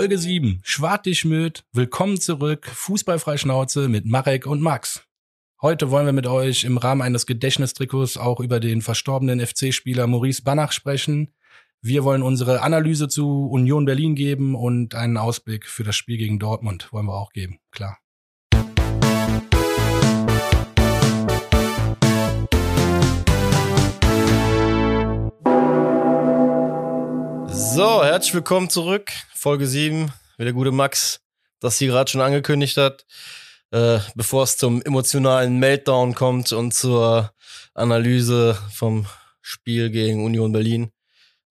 Folge 7. Schwartig Willkommen zurück. Fußballfreischnauze mit Marek und Max. Heute wollen wir mit euch im Rahmen eines Gedächtnistrikots auch über den verstorbenen FC-Spieler Maurice Banach sprechen. Wir wollen unsere Analyse zu Union Berlin geben und einen Ausblick für das Spiel gegen Dortmund wollen wir auch geben, klar. So, herzlich willkommen zurück. Folge 7, wie der gute Max das hier gerade schon angekündigt hat. Äh, bevor es zum emotionalen Meltdown kommt und zur Analyse vom Spiel gegen Union Berlin,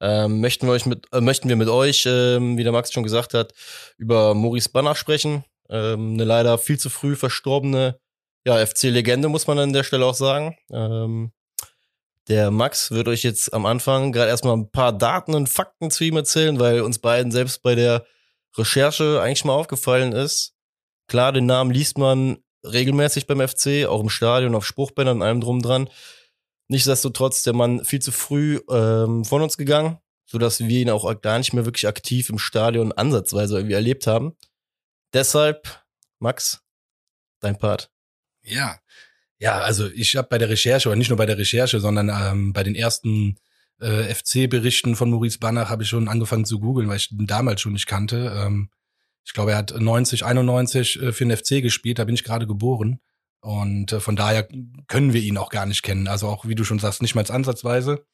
ähm, möchten, wir euch mit, äh, möchten wir mit euch, ähm, wie der Max schon gesagt hat, über Maurice Banach sprechen. Ähm, eine leider viel zu früh verstorbene ja, FC-Legende, muss man an der Stelle auch sagen. Ähm, der Max wird euch jetzt am Anfang gerade erstmal ein paar Daten und Fakten zu ihm erzählen, weil uns beiden selbst bei der Recherche eigentlich mal aufgefallen ist. Klar, den Namen liest man regelmäßig beim FC, auch im Stadion, auf Spruchbändern und allem drum dran. Nichtsdestotrotz der Mann viel zu früh ähm, von uns gegangen, sodass wir ihn auch gar nicht mehr wirklich aktiv im Stadion ansatzweise irgendwie erlebt haben. Deshalb, Max, dein Part. Ja, ja, also ich habe bei der Recherche, oder nicht nur bei der Recherche, sondern ähm, bei den ersten äh, FC-Berichten von Maurice Banach habe ich schon angefangen zu googeln, weil ich ihn damals schon nicht kannte. Ähm, ich glaube, er hat 90, 91 äh, für den FC gespielt, da bin ich gerade geboren. Und äh, von daher können wir ihn auch gar nicht kennen. Also auch, wie du schon sagst, nicht mal ansatzweise.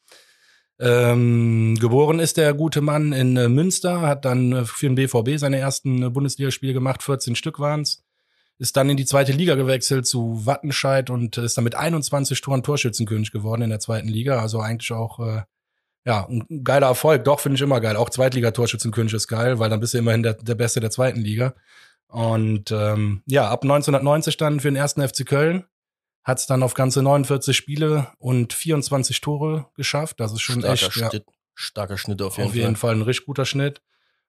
Ähm, geboren ist der gute Mann in äh, Münster, hat dann äh, für den BVB seine ersten äh, Bundesligaspiele gemacht, 14 Stück waren's. Ist dann in die zweite Liga gewechselt zu Wattenscheid und ist dann mit 21 Toren Torschützenkönig geworden in der zweiten Liga. Also eigentlich auch äh, ja, ein geiler Erfolg. Doch, finde ich immer geil. Auch Zweitliga-Torschützenkönig ist geil, weil dann bist du immerhin der, der Beste der zweiten Liga. Und ähm, ja, ab 1990 dann für den ersten FC Köln hat es dann auf ganze 49 Spiele und 24 Tore geschafft. Das ist schon starker echt Schnitt, ja, starker Schnitt auf jeden auf Fall. jeden Fall ein richtig guter Schnitt.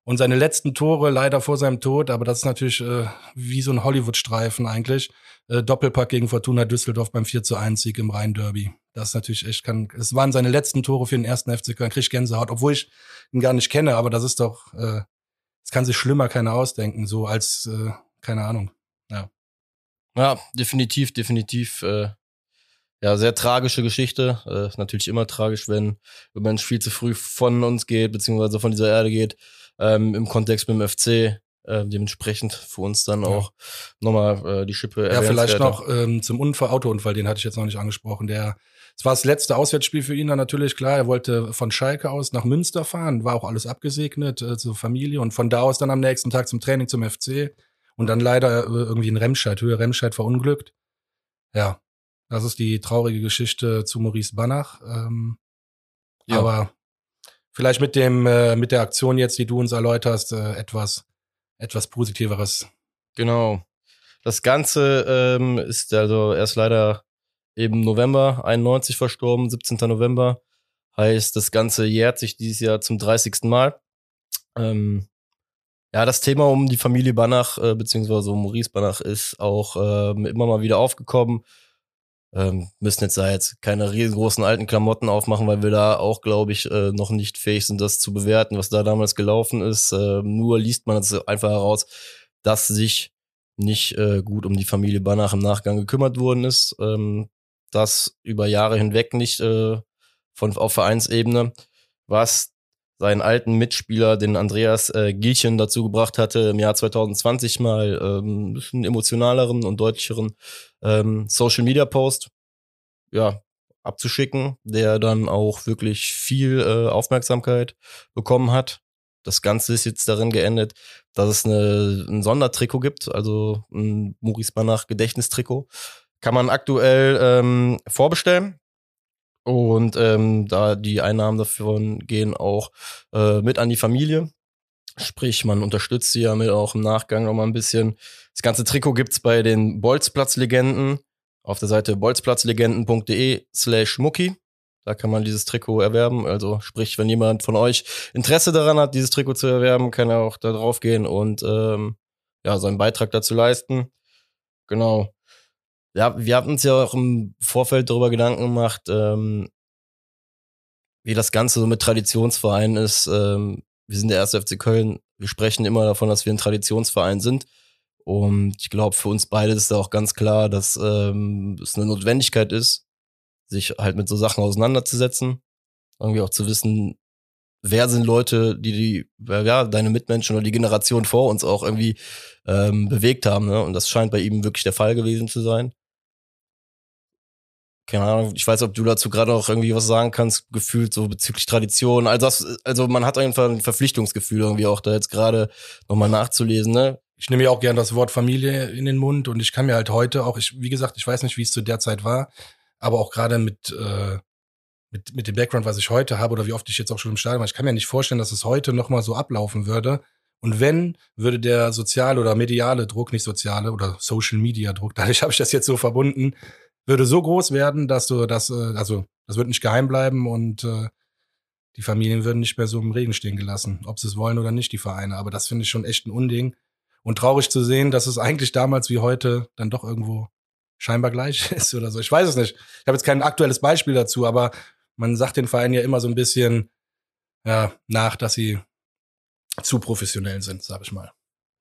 Und seine letzten Tore leider vor seinem Tod, aber das ist natürlich äh, wie so ein Hollywood-Streifen eigentlich. Äh, Doppelpack gegen Fortuna Düsseldorf beim 4 zu 1 Sieg im Rhein-Derby. Das ist natürlich echt, kann, es waren seine letzten Tore für den ersten FC Köln. Krieg Gänsehaut, obwohl ich ihn gar nicht kenne, aber das ist doch, äh, es kann sich schlimmer keiner ausdenken, so als, äh, keine Ahnung. Ja. Ja, definitiv, definitiv. Äh, ja, sehr tragische Geschichte. Äh, ist natürlich immer tragisch, wenn ein Mensch viel zu früh von uns geht, beziehungsweise von dieser Erde geht. Ähm, Im Kontext mit dem FC. Äh, dementsprechend für uns dann Ja. auch nochmal äh, die Schippe Ja, vielleicht noch ähm, zum Unfall, Autounfall, den hatte ich jetzt noch nicht angesprochen. Der, es war das letzte Auswärtsspiel für ihn dann natürlich, klar. Er wollte von Schalke aus nach Münster fahren, war auch alles abgesegnet äh, zur Familie und von da aus dann am nächsten Tag zum Training zum FC und dann leider äh, irgendwie in Remscheid, Höhe Remscheid verunglückt. Ja, das ist die traurige Geschichte zu Maurice Banach. Ähm, Ja. Aber vielleicht mit dem, äh, mit der Aktion jetzt, die du uns erläuterst, äh, etwas, etwas Positiveres. Genau. Das Ganze ähm, ist also erst leider eben November 91 verstorben, 17. November. Heißt, das Ganze jährt sich dieses Jahr zum 30. Mal. Ähm, ja, das Thema um die Familie Banach, äh, beziehungsweise um Maurice Banach, ist auch ähm, immer mal wieder aufgekommen. Ähm, müssen jetzt da jetzt keine riesengroßen alten Klamotten aufmachen, weil wir da auch, glaube ich, äh, noch nicht fähig sind, das zu bewerten, was da damals gelaufen ist. Ähm, nur liest man es einfach heraus, dass sich nicht äh, gut um die Familie Banach im Nachgang gekümmert worden ist. Ähm, das über Jahre hinweg nicht äh, von auf Vereinsebene, was seinen alten Mitspieler, den Andreas äh, Gielchen, dazu gebracht hatte, im Jahr 2020 mal ähm, ein bisschen emotionaleren und deutlicheren ähm, Social Media Post ja, abzuschicken, der dann auch wirklich viel äh, Aufmerksamkeit bekommen hat. Das Ganze ist jetzt darin geendet, dass es eine, ein Sondertrikot gibt, also ein Maurice Banach Gedächtnistrikot. Kann man aktuell ähm, vorbestellen. Und ähm, da die Einnahmen davon gehen auch äh, mit an die Familie. Sprich, man unterstützt sie ja mit auch im Nachgang nochmal ein bisschen. Das ganze Trikot gibt's bei den Bolzplatz-Legenden auf der Seite bolzplatzlegenden.de slash mucki. Da kann man dieses Trikot erwerben. Also sprich, wenn jemand von euch Interesse daran hat, dieses Trikot zu erwerben, kann er auch da drauf gehen und ähm, ja, seinen Beitrag dazu leisten. Genau. Ja, wir hatten uns ja auch im Vorfeld darüber Gedanken gemacht, ähm, wie das Ganze so mit Traditionsvereinen ist. Ähm, wir sind der erste FC Köln wir sprechen immer davon, dass wir ein Traditionsverein sind. Und ich glaube, für uns beide ist da auch ganz klar, dass ähm, es eine Notwendigkeit ist, sich halt mit so Sachen auseinanderzusetzen. Irgendwie auch zu wissen, wer sind Leute, die die, ja, deine Mitmenschen oder die Generation vor uns auch irgendwie ähm, bewegt haben. Ne? Und das scheint bei ihm wirklich der Fall gewesen zu sein. Keine Ahnung, ich weiß, ob du dazu gerade auch irgendwie was sagen kannst, gefühlt so bezüglich Tradition. Also, das, also man hat einfach ein Verpflichtungsgefühl irgendwie auch da jetzt gerade nochmal nachzulesen, ne? Ich nehme ja auch gern das Wort Familie in den Mund und ich kann mir halt heute auch, ich, wie gesagt, ich weiß nicht, wie es zu der Zeit war, aber auch gerade mit, äh, mit, mit dem Background, was ich heute habe oder wie oft ich jetzt auch schon im Stadion war, ich kann mir nicht vorstellen, dass es heute nochmal so ablaufen würde. Und wenn, würde der soziale oder mediale Druck, nicht soziale oder Social Media Druck, dadurch habe ich das jetzt so verbunden, würde so groß werden, dass du das, äh, also das wird nicht geheim bleiben und äh, die Familien würden nicht mehr so im Regen stehen gelassen, ob sie es wollen oder nicht, die Vereine. Aber das finde ich schon echt ein Unding. Und traurig zu sehen, dass es eigentlich damals wie heute dann doch irgendwo scheinbar gleich ist oder so. Ich weiß es nicht. Ich habe jetzt kein aktuelles Beispiel dazu, aber man sagt den Vereinen ja immer so ein bisschen ja, nach, dass sie zu professionell sind, sag ich mal.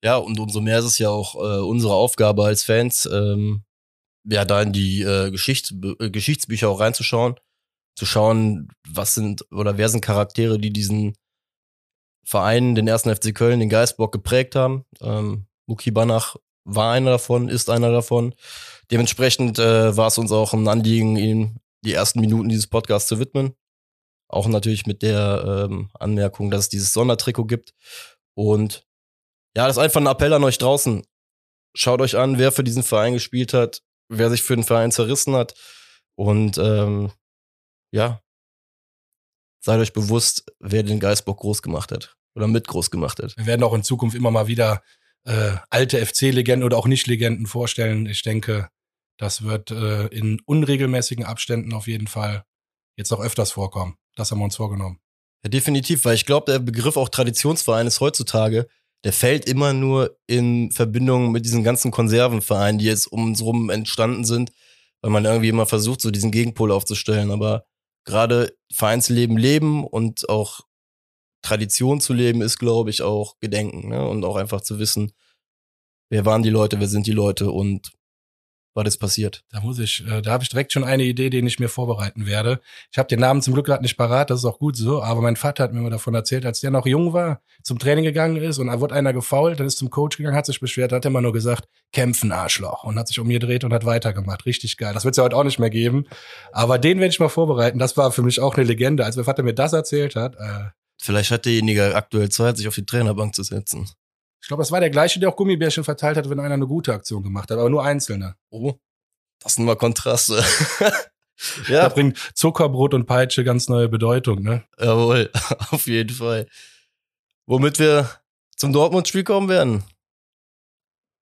Ja, und umso mehr ist es ja auch äh, unsere Aufgabe als Fans, ähm, ja, da in die äh, Geschichts äh, Geschichtsbücher auch reinzuschauen, zu schauen, was sind oder wer sind Charaktere, die diesen Verein, den ersten FC Köln, den Geistbock geprägt haben. Ähm, Muki Banach war einer davon, ist einer davon. Dementsprechend äh, war es uns auch ein Anliegen, ihm die ersten Minuten dieses Podcasts zu widmen. Auch natürlich mit der ähm, Anmerkung, dass es dieses Sondertrikot gibt. Und ja, das ist einfach ein Appell an euch draußen. Schaut euch an, wer für diesen Verein gespielt hat, wer sich für den Verein zerrissen hat. Und ähm, ja, seid euch bewusst, wer den Geistbock groß gemacht hat oder mit groß gemacht hat. Wir werden auch in Zukunft immer mal wieder äh, alte FC-Legenden oder auch Nicht-Legenden vorstellen. Ich denke, das wird äh, in unregelmäßigen Abständen auf jeden Fall jetzt auch öfters vorkommen. Das haben wir uns vorgenommen. Ja, definitiv, weil ich glaube, der Begriff auch Traditionsverein ist heutzutage, der fällt immer nur in Verbindung mit diesen ganzen Konservenvereinen, die jetzt um uns rum entstanden sind, weil man irgendwie immer versucht, so diesen Gegenpol aufzustellen. Aber gerade Vereinsleben leben und auch Tradition zu leben, ist, glaube ich, auch Gedenken. Ne? Und auch einfach zu wissen, wer waren die Leute, wer sind die Leute und was ist passiert. Da muss ich, äh, da habe ich direkt schon eine Idee, den ich mir vorbereiten werde. Ich habe den Namen zum Glück gerade nicht parat, das ist auch gut so, aber mein Vater hat mir mal davon erzählt, als der noch jung war, zum Training gegangen ist und da wurde einer gefault, dann ist zum Coach gegangen, hat sich beschwert, hat immer nur gesagt, kämpfen Arschloch und hat sich um mir gedreht und hat weitergemacht. Richtig geil. Das wird es ja heute auch nicht mehr geben, aber den werde ich mal vorbereiten. Das war für mich auch eine Legende, als mein Vater mir das erzählt hat. Äh, Vielleicht hat derjenige aktuell Zeit, sich auf die Trainerbank zu setzen. Ich glaube, es war der gleiche, der auch Gummibärchen verteilt hat, wenn einer eine gute Aktion gemacht hat, aber nur einzelne. Oh, das sind mal Kontraste. ja. Da bringt Zuckerbrot und Peitsche ganz neue Bedeutung, ne? Jawohl, auf jeden Fall. Womit wir zum Dortmund-Spiel kommen werden.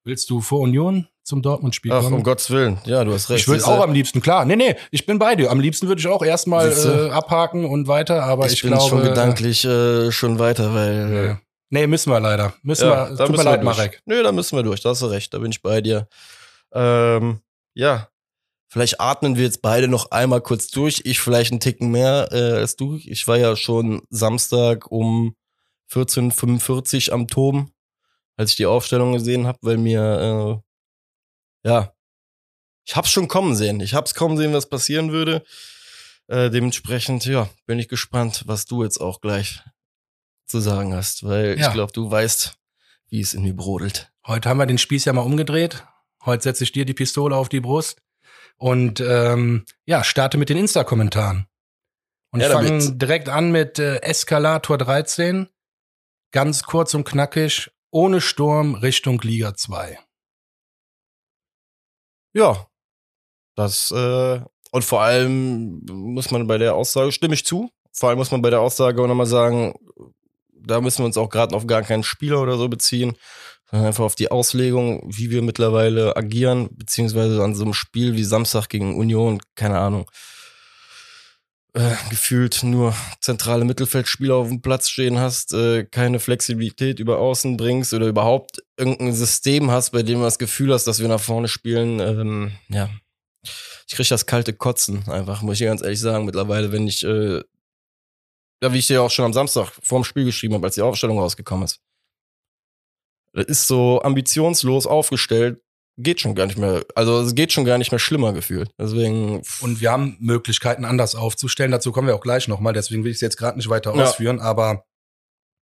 Willst du vor Union zum Dortmund-Spiel kommen? Ach, um Gottes Willen. Ja, du hast recht. Ich würde auch am liebsten, klar. Nee, nee, ich bin bei dir. Am liebsten würde ich auch erstmal äh, abhaken und weiter, aber ich, ich bin glaube, schon gedanklich äh, schon weiter, weil. Nee. Nee, müssen wir leider. Müssen ja, wir. Tut mir leid, Marek. Nö, da müssen wir durch. Da hast du recht. Da bin ich bei dir. Ähm, ja. Vielleicht atmen wir jetzt beide noch einmal kurz durch. Ich vielleicht einen Ticken mehr äh, als du. Ich war ja schon Samstag um 14.45 am Turm, als ich die Aufstellung gesehen habe, weil mir äh, ja ich hab's schon kommen sehen. Ich hab's kommen sehen, was passieren würde. Äh, dementsprechend, ja, bin ich gespannt, was du jetzt auch gleich zu sagen hast, weil ja. ich glaube, du weißt, wie es in mir brodelt. Heute haben wir den Spieß ja mal umgedreht. Heute setze ich dir die Pistole auf die Brust und ähm, ja, starte mit den Insta-Kommentaren. Und ja, fange direkt an mit äh, Eskalator 13. Ganz kurz und knackig, ohne Sturm Richtung Liga 2. Ja, das äh, und vor allem muss man bei der Aussage, stimme ich zu, vor allem muss man bei der Aussage auch nochmal sagen, da müssen wir uns auch gerade auf gar keinen Spieler oder so beziehen, sondern einfach auf die Auslegung, wie wir mittlerweile agieren, beziehungsweise an so einem Spiel wie Samstag gegen Union, keine Ahnung. Äh, gefühlt nur zentrale Mittelfeldspieler auf dem Platz stehen hast, äh, keine Flexibilität über außen bringst oder überhaupt irgendein System hast, bei dem du das Gefühl hast, dass wir nach vorne spielen, ähm, ja, ich kriege das kalte Kotzen einfach, muss ich ganz ehrlich sagen, mittlerweile, wenn ich, äh, ja, wie ich dir auch schon am Samstag vor dem Spiel geschrieben habe, als die Aufstellung rausgekommen ist. Das ist so ambitionslos aufgestellt, geht schon gar nicht mehr, also es geht schon gar nicht mehr schlimmer gefühlt. Deswegen. Und wir haben Möglichkeiten, anders aufzustellen. Dazu kommen wir auch gleich nochmal, deswegen will ich es jetzt gerade nicht weiter Ja. ausführen, aber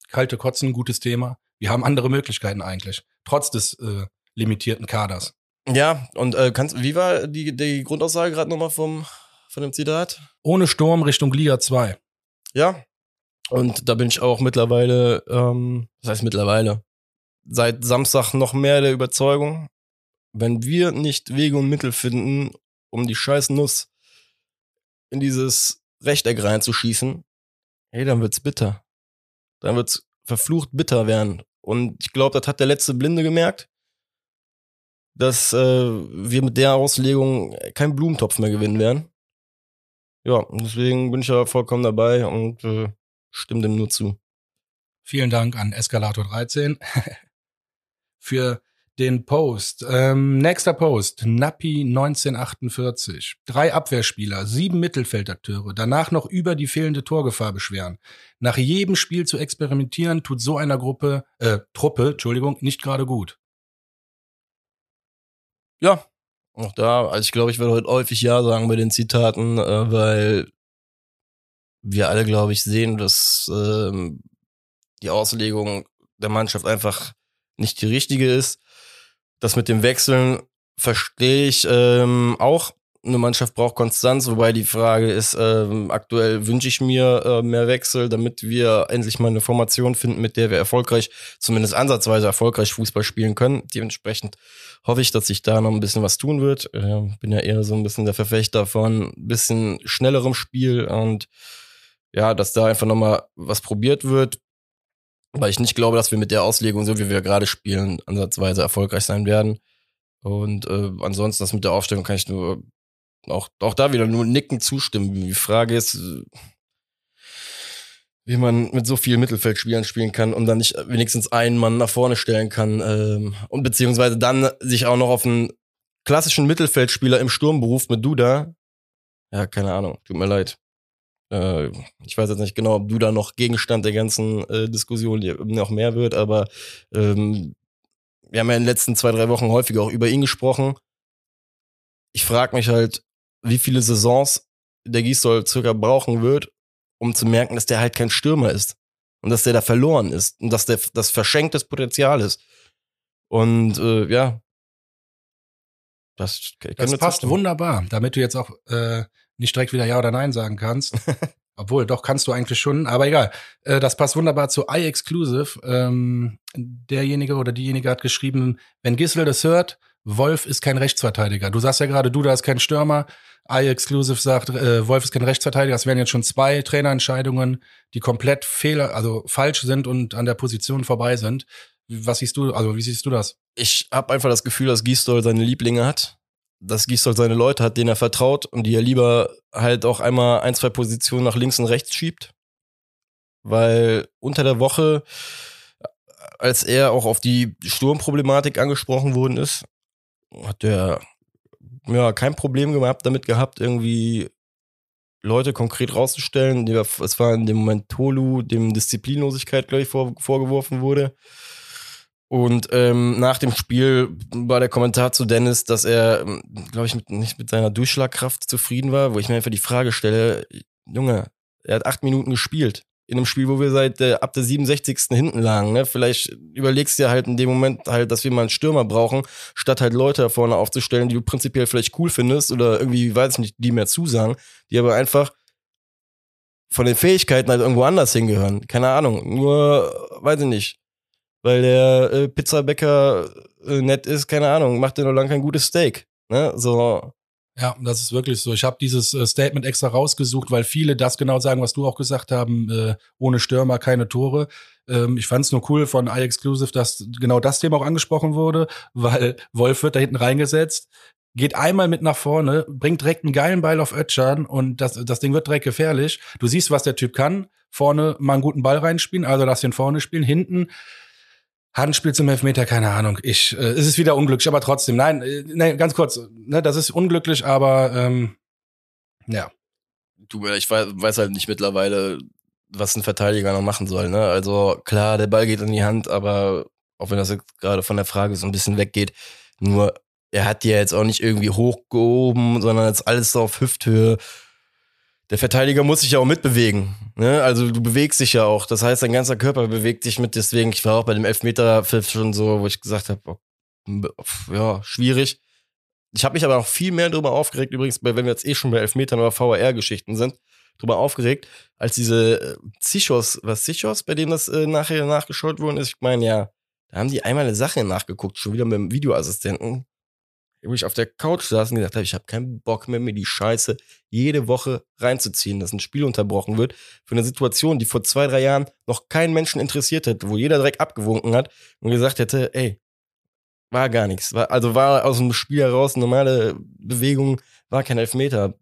kalte Kotzen, gutes Thema. Wir haben andere Möglichkeiten eigentlich, trotz des äh, limitierten Kaders. Ja, und äh, kannst, wie war die, die Grundaussage gerade nochmal vom, von dem Zitat? Ohne Sturm Richtung Liga 2. Ja. Und da bin ich auch mittlerweile, ähm, das heißt mittlerweile, seit Samstag noch mehr der Überzeugung, wenn wir nicht Wege und Mittel finden, um die scheiß Nuss in dieses Rechteck reinzuschießen, hey, dann wird's bitter. Dann wird's verflucht bitter werden. Und ich glaube, das hat der letzte Blinde gemerkt, dass äh, wir mit der Auslegung keinen Blumentopf mehr gewinnen werden. Ja, deswegen bin ich ja vollkommen dabei und äh, stimme dem nur zu. Vielen Dank an Eskalator 13 für den Post. Ähm, nächster Post, Nappi 1948. Drei Abwehrspieler, sieben Mittelfeldakteure, danach noch über die fehlende Torgefahr beschweren. Nach jedem Spiel zu experimentieren, tut so einer Gruppe, äh, Truppe, Entschuldigung, nicht gerade gut. Ja, auch da, also ich glaube, ich werde heute häufig Ja sagen bei den Zitaten, äh, weil wir alle, glaube ich, sehen, dass ähm, die Auslegung der Mannschaft einfach nicht die richtige ist. Das mit dem Wechseln verstehe ich ähm, auch. Eine Mannschaft braucht Konstanz, wobei die Frage ist, ähm, aktuell wünsche ich mir äh, mehr Wechsel, damit wir endlich mal eine Formation finden, mit der wir erfolgreich, zumindest ansatzweise erfolgreich Fußball spielen können. Dementsprechend hoffe ich, dass sich da noch ein bisschen was tun wird. Äh, bin ja eher so ein bisschen der Verfechter von ein bisschen schnellerem Spiel und ja, dass da einfach nochmal was probiert wird, weil ich nicht glaube, dass wir mit der Auslegung, so wie wir gerade spielen, ansatzweise erfolgreich sein werden. Und äh, ansonsten, das mit der Aufstellung kann ich nur auch, auch da wieder nur nicken zustimmen. Die Frage ist, wie man mit so vielen Mittelfeldspielern spielen kann und dann nicht wenigstens einen Mann nach vorne stellen kann ähm, und beziehungsweise dann sich auch noch auf einen klassischen Mittelfeldspieler im Sturm beruft mit Duda. Ja, keine Ahnung, tut mir leid. Äh, ich weiß jetzt nicht genau, ob Duda noch Gegenstand der ganzen äh, Diskussion noch mehr wird, aber ähm, wir haben ja in den letzten zwei, drei Wochen häufiger auch über ihn gesprochen. Ich frage mich halt, wie viele Saisons der Gisdol circa brauchen wird, um zu merken, dass der halt kein Stürmer ist. Und dass der da verloren ist. Und dass der das verschenktes Potenzial ist. Und äh, ja. Das, Das passt wunderbar, damit du jetzt auch äh, nicht direkt wieder Ja oder Nein sagen kannst. Obwohl, doch kannst du eigentlich schon, aber egal. Äh, das passt wunderbar zu iExclusive. Ähm, derjenige oder diejenige hat geschrieben, wenn Gisel das hört, Wolf ist kein Rechtsverteidiger. Du sagst ja gerade, du da ist kein Stürmer. iExclusive sagt, äh, Wolf ist kein Rechtsverteidiger. Das wären jetzt schon zwei Trainerentscheidungen, die komplett fehler, also falsch sind und an der Position vorbei sind. Was siehst du, also wie siehst du das? ich habe einfach das Gefühl, dass Gisdol seine Lieblinge hat, dass Gisdol seine Leute hat, denen er vertraut und die er lieber halt auch einmal ein, zwei Positionen nach links und rechts schiebt. Weil unter der Woche, als er auch auf die Sturmproblematik angesprochen worden ist, hat er ja kein Problem gehabt, damit gehabt, irgendwie Leute konkret rauszustellen. Es war in dem Moment Tolu, dem Disziplinlosigkeit, glaube ich, vor, vorgeworfen wurde. Und ähm, nach dem Spiel war der Kommentar zu Dennis, dass er, glaube ich, mit, nicht mit seiner Durchschlagkraft zufrieden war, wo ich mir einfach die Frage stelle, Junge, er hat acht Minuten gespielt. In einem Spiel, wo wir seit äh, ab der 67. hinten lagen. Ne? Vielleicht überlegst du dir halt in dem Moment halt, dass wir mal einen Stürmer brauchen, statt halt Leute da vorne aufzustellen, die du prinzipiell vielleicht cool findest oder irgendwie, weiß ich nicht, die mehr zusagen, die aber einfach von den Fähigkeiten halt irgendwo anders hingehören. Keine Ahnung. Nur, weiß ich nicht weil der äh, Pizzabäcker äh, nett ist, keine Ahnung, macht er noch lange kein gutes Steak. Ne? So, Ja, das ist wirklich so. Ich habe dieses äh, Statement extra rausgesucht, weil viele das genau sagen, was du auch gesagt haben, äh, ohne Stürmer keine Tore. Ähm, ich fand es nur cool von iExclusive, dass genau das Thema auch angesprochen wurde, weil Wolf wird da hinten reingesetzt, geht einmal mit nach vorne, bringt direkt einen geilen Ball auf Ötschern und das, das Ding wird direkt gefährlich. Du siehst, was der Typ kann. Vorne mal einen guten Ball reinspielen, also lass ihn vorne spielen. Hinten Handspiel zum Elfmeter, keine Ahnung. Ich, äh, es ist wieder unglücklich, aber trotzdem. Nein, äh, nein, ganz kurz. Ne, das ist unglücklich, aber ähm, ja. du, ich weiß, weiß halt nicht mittlerweile, was ein Verteidiger noch machen soll. Ne? Also klar, der Ball geht in die Hand, aber auch wenn das jetzt gerade von der Frage so ein bisschen weggeht. Nur, er hat die ja jetzt auch nicht irgendwie hochgehoben, sondern jetzt alles so auf Hüfthöhe. Der Verteidiger muss sich ja auch mitbewegen. Ne? Also du bewegst dich ja auch. Das heißt, dein ganzer Körper bewegt sich mit. Deswegen, ich war auch bei dem Elfmeter-Pfiff schon so, wo ich gesagt habe, oh, ja, schwierig. Ich habe mich aber auch viel mehr darüber aufgeregt, übrigens, wenn wir jetzt eh schon bei Elfmetern oder VR-Geschichten sind, drüber aufgeregt, als diese äh, Zichos, was Zichos, bei dem das äh, nachher nachgeschaut worden ist. Ich meine, ja, da haben die einmal eine Sache nachgeguckt, schon wieder mit dem Videoassistenten, ich auf der Couch saß und gesagt habe, ich habe keinen Bock mehr, mir die Scheiße jede Woche reinzuziehen, dass ein Spiel unterbrochen wird für eine Situation, die vor zwei, drei Jahren noch keinen Menschen interessiert hätte, wo jeder direkt abgewunken hat und gesagt hätte, ey, war gar nichts. War, also war aus dem Spiel heraus normale Bewegung, war kein Elfmeter.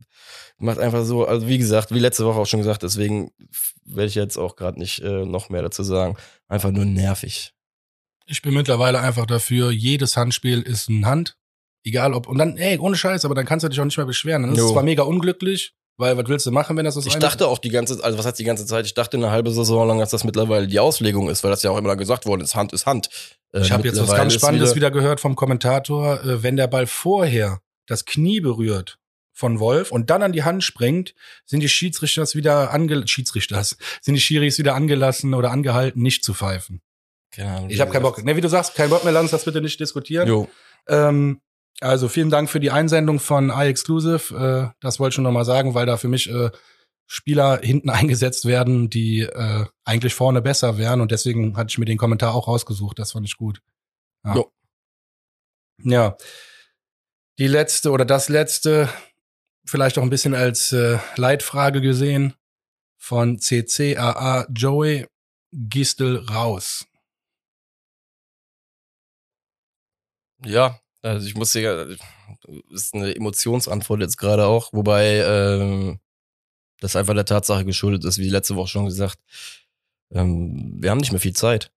Macht einfach so, also wie gesagt, wie letzte Woche auch schon gesagt, deswegen werde ich jetzt auch gerade nicht äh, noch mehr dazu sagen. Einfach nur nervig. Ich bin mittlerweile einfach dafür, jedes Handspiel ist ein Hand. Egal ob, und dann, ey, ohne Scheiß, aber dann kannst du dich auch nicht mehr beschweren. Dann ist es zwar mega unglücklich, weil was willst du machen, wenn das so ist? Ich dachte auch die ganze, also was heißt die ganze Zeit? Ich dachte eine halbe Saison lang, dass das mittlerweile die Auslegung ist, weil das ja auch immer gesagt worden ist, Hand ist Hand. Äh, ich habe jetzt was ganz Spannendes wieder, wieder, gehört vom Kommentator. Äh, wenn der Ball vorher das Knie berührt von Wolf und dann an die Hand springt, sind die Schiedsrichters wieder ange Schiedsrichters, sind die Schiris wieder angelassen oder angehalten, nicht zu pfeifen. Genau, ich habe keinen Bock. Ne, wie du sagst, kein Bock mehr, lass uns das bitte nicht diskutieren. Jo. Ähm, also vielen Dank für die Einsendung von iExclusive. Äh, das wollte ich schon nochmal sagen, weil da für mich äh, Spieler hinten eingesetzt werden, die äh, eigentlich vorne besser wären. Und deswegen hatte ich mir den Kommentar auch rausgesucht. Das fand ich gut. Ja. Jo. ja. Die letzte oder das letzte, vielleicht auch ein bisschen als äh, Leitfrage gesehen, von CCAA Joey Gistel raus. Ja, also ich muss dir, ist eine Emotionsantwort jetzt gerade auch, wobei ähm, das einfach der Tatsache geschuldet ist, wie letzte Woche schon gesagt. Ähm, wir haben nicht mehr viel Zeit.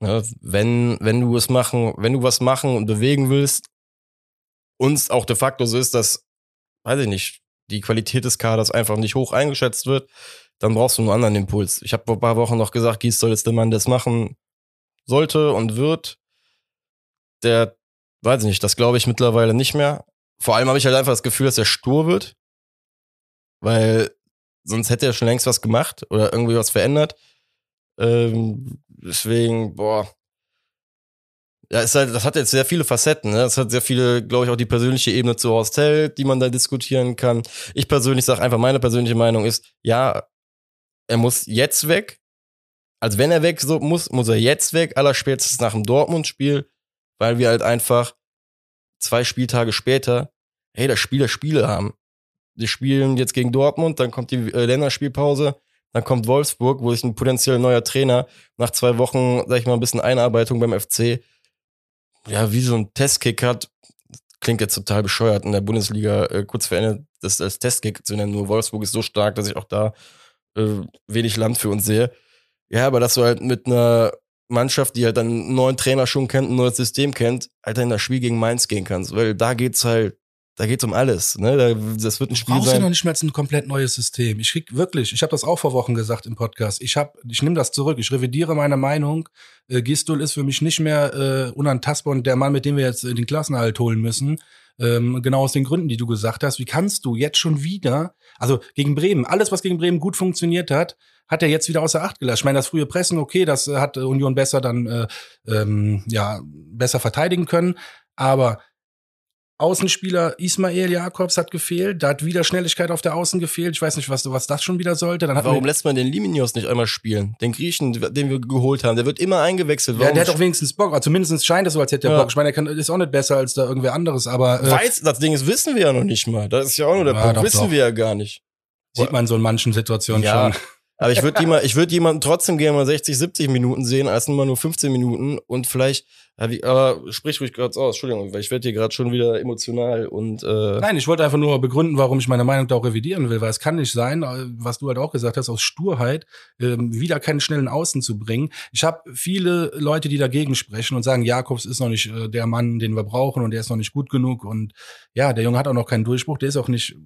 Ja, ne? wenn, wenn du es machen, wenn du was machen und bewegen willst, uns auch de facto so ist, dass, weiß ich nicht, die Qualität des Kaders einfach nicht hoch eingeschätzt wird, dann brauchst du einen anderen Impuls. Ich habe vor ein paar Wochen noch gesagt, Gies soll jetzt der Mann das machen sollte und wird. Der weiß ich nicht, das glaube ich mittlerweile nicht mehr. Vor allem habe ich halt einfach das Gefühl, dass er stur wird, weil sonst hätte er schon längst was gemacht oder irgendwie was verändert. Ähm, deswegen, boah. Ja, ist halt, das hat jetzt sehr viele Facetten. Ne? Das hat sehr viele, glaube ich, auch die persönliche Ebene zu Horst Held, die man da diskutieren kann. Ich persönlich sage einfach, meine persönliche Meinung ist, ja, er muss jetzt weg. Also wenn er weg so muss, muss er jetzt weg, allerspätestens nach dem Dortmund-Spiel weil wir halt einfach zwei Spieltage später, hey, das Spiel der Spiele haben. Die spielen jetzt gegen Dortmund, dann kommt die äh, Länderspielpause, dann kommt Wolfsburg, wo sich ein potenziell neuer Trainer nach zwei Wochen, sag ich mal, ein bisschen Einarbeitung beim FC, ja, wie so ein Testkick hat. Klingt jetzt total bescheuert in der Bundesliga äh, kurz verändert, das als Testkick zu nennen. Nur Wolfsburg ist so stark, dass ich auch da äh, wenig Land für uns sehe. Ja, aber dass du halt mit einer Mannschaft, die halt dann einen neuen Trainer schon kennt, ein neues System kennt, halt in das Spiel gegen Mainz gehen kannst. Weil da geht's halt, da geht's um alles. Ne? das wird ein Spiel Brauchst sein. du noch nicht mehr ein komplett neues System. Ich krieg wirklich, ich habe das auch vor Wochen gesagt im Podcast. Ich hab, ich nehme das zurück. Ich revidiere meine Meinung. Äh, Gistul ist für mich nicht mehr äh, unantastbar und der Mann, mit dem wir jetzt den Klassenhalt holen müssen. Ähm, genau aus den Gründen, die du gesagt hast. Wie kannst du jetzt schon wieder, also gegen Bremen, alles, was gegen Bremen gut funktioniert hat, hat er jetzt wieder außer Acht gelassen. Ich meine, das frühe Pressen, okay, das äh, hat Union besser dann äh, ähm, ja besser verteidigen können, aber Außenspieler Ismail Jakobs hat gefehlt, da hat wieder Schnelligkeit auf der Außen gefehlt. Ich weiß nicht, was, was das schon wieder sollte. Warum lässt man den Liminios nicht einmal spielen? Den Griechen, den wir geholt haben, der wird immer eingewechselt. Warum? Ja, der hat doch wenigstens Bock. Also zumindest scheint es so, als hätte er ja. Bock. Ich meine, der kann, ist auch nicht besser als da irgendwer anderes, aber. Äh, Weiß, das Ding ist, wissen wir ja noch nicht mal. Das ist ja auch nur der ja, Punkt. Doch, wissen doch. wir ja gar nicht. Sieht man so in manchen Situationen ja. schon. Aber ich würde jemand, ich würde jemanden trotzdem gerne mal 60, 70 Minuten sehen, als mal nur 15 Minuten und vielleicht, aber sprich ruhig gerade aus, Entschuldigung, weil ich werde hier gerade schon wieder emotional und äh Nein, ich wollte einfach nur begründen, warum ich meine Meinung da auch revidieren will, weil es kann nicht sein, äh, was du halt auch gesagt hast, aus Sturheit ähm, wieder keinen schnellen Außen zu bringen. Ich habe viele Leute, die dagegen sprechen und sagen, Jakobs ist noch nicht äh, der Mann, den wir brauchen und der ist noch nicht gut genug und ja, der Junge hat auch noch keinen Durchbruch, der ist auch nicht,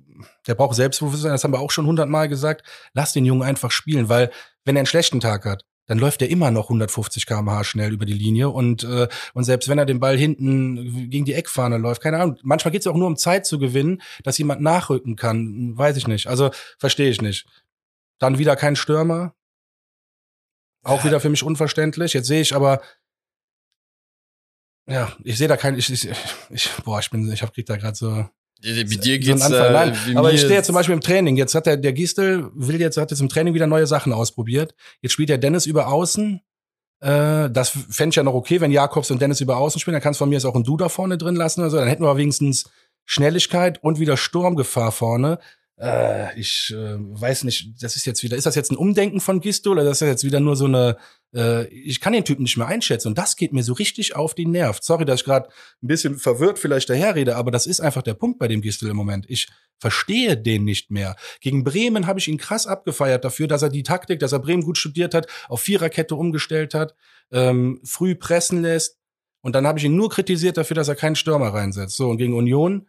der braucht Selbstbewusstsein, das haben wir auch schon hundertmal gesagt. Lass den Jungen einfach spielen, weil wenn er einen schlechten Tag hat, dann läuft er immer noch 150 km/h schnell über die Linie und äh, und selbst wenn er den Ball hinten gegen die Eckfahne läuft, keine Ahnung, manchmal geht es auch nur um Zeit zu gewinnen, dass jemand nachrücken kann, weiß ich nicht. Also verstehe ich nicht. Dann wieder kein Stürmer, auch wieder für mich unverständlich. Jetzt sehe ich aber ja, ich sehe da kein, ich, ich, ich, boah, ich bin, ich hab krieg da gerade so. Wie dir geht's so äh, Nein, wie aber ich stehe jetzt zum Beispiel im Training. Jetzt hat der, der Gistel will jetzt, hat jetzt im Training wieder neue Sachen ausprobiert. Jetzt spielt der Dennis über Außen. Äh, das fände ich ja noch okay, wenn Jakobs und Dennis über Außen spielen. Dann kannst du von mir jetzt auch ein Du da vorne drin lassen oder so. Dann hätten wir wenigstens Schnelligkeit und wieder Sturmgefahr vorne. Äh, ich äh, weiß nicht, das ist jetzt wieder, ist das jetzt ein Umdenken von Gisto oder das ist jetzt wieder nur so eine, äh, ich kann den Typen nicht mehr einschätzen und das geht mir so richtig auf die Nerv. Sorry, dass ich gerade ein bisschen verwirrt vielleicht daherrede, aber das ist einfach der Punkt bei dem Gistel im Moment. Ich verstehe den nicht mehr. Gegen Bremen habe ich ihn krass abgefeiert dafür, dass er die Taktik, dass er Bremen gut studiert hat, auf Viererkette umgestellt hat, ähm, früh pressen lässt. Und dann habe ich ihn nur kritisiert dafür, dass er keinen Stürmer reinsetzt. So, und gegen Union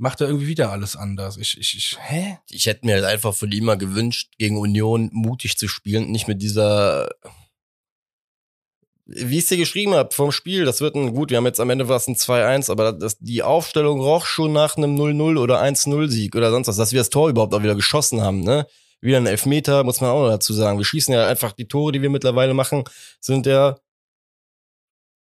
macht er irgendwie wieder alles anders. Ich, ich, ich, hä? ich hätte mir halt einfach von ihm mal gewünscht, gegen Union mutig zu spielen, nicht mit dieser, wie ich es dir geschrieben habe, vom Spiel, das wird ein, gut, wir haben jetzt am Ende was ein 2-1, aber das, die Aufstellung roch schon nach einem 0-0 oder 1-0-Sieg oder sonst was, dass wir das Tor überhaupt auch wieder geschossen haben, ne? Wieder ein Elfmeter, muss man auch noch dazu sagen. Wir schießen ja einfach die Tore, die wir mittlerweile machen, sind ja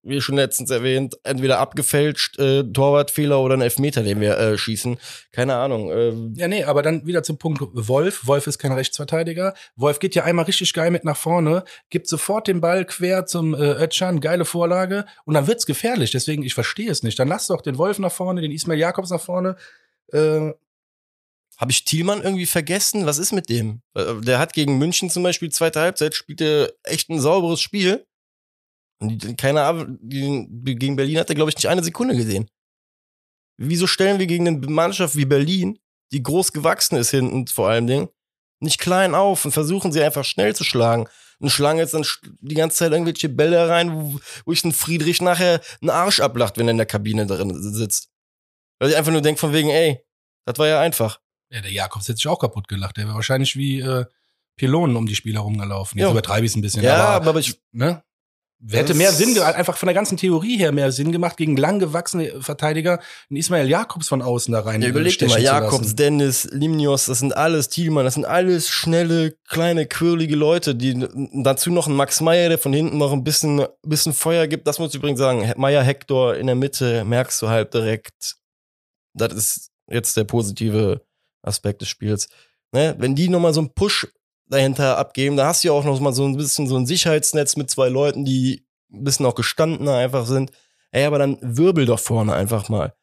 wie schon letztens erwähnt, entweder abgefälscht, äh, Torwartfehler oder ein Elfmeter, den wir äh, schießen. Keine Ahnung. Ähm. Ja, nee, aber dann wieder zum Punkt Wolf. Wolf ist kein Rechtsverteidiger. Wolf geht ja einmal richtig geil mit nach vorne, gibt sofort den Ball quer zum äh, Ötchan, geile Vorlage und dann wird's gefährlich. Deswegen, ich verstehe es nicht. Dann lass doch den Wolf nach vorne, den Ismail Jakobs nach vorne. Äh, habe ich Thielmann irgendwie vergessen? Was ist mit dem? Äh, der hat gegen München zum Beispiel zweite Halbzeit, spielte echt ein sauberes Spiel. Und keine Ahnung, gegen Berlin hat er, glaube ich, nicht eine Sekunde gesehen. Wieso stellen wir gegen eine Mannschaft wie Berlin, die groß gewachsen ist hinten vor allem Ding, nicht klein auf und versuchen sie einfach schnell zu schlagen? Und schlagen jetzt dann die ganze Zeit irgendwelche Bälle rein, wo, wo ich den Friedrich nachher einen Arsch ablacht, wenn er in der Kabine drin sitzt. Weil ich einfach nur denke von wegen, ey, das war ja einfach. Ja, der Jakobs hätte sich auch kaputt gelacht. Der wäre wahrscheinlich wie äh, Pylonen um die Spieler rumgelaufen. Jetzt ja. übertreibe ich es ein bisschen. Ja, aber, aber ich, ne? Hätte mehr Sinn, einfach von der ganzen Theorie her mehr Sinn gemacht, gegen lang gewachsene Verteidiger einen Ismail Jakobs von außen da rein. Ja, überleg dir mal, Jakobs, Dennis, Limnios, das sind alles Thielmann, das sind alles schnelle, kleine, quirlige Leute, die dazu noch ein Max Meyer, der von hinten noch ein bisschen, bisschen Feuer gibt. Das muss ich übrigens sagen. Meyer, Hector in der Mitte, merkst du halt direkt. Das ist jetzt der positive Aspekt des Spiels. Ne? Wenn die nochmal so einen Push dahinter abgeben. Da hast du ja auch noch mal so ein bisschen so ein Sicherheitsnetz mit zwei Leuten, die ein bisschen auch gestandener einfach sind. Ey, aber dann wirbel doch vorne einfach mal.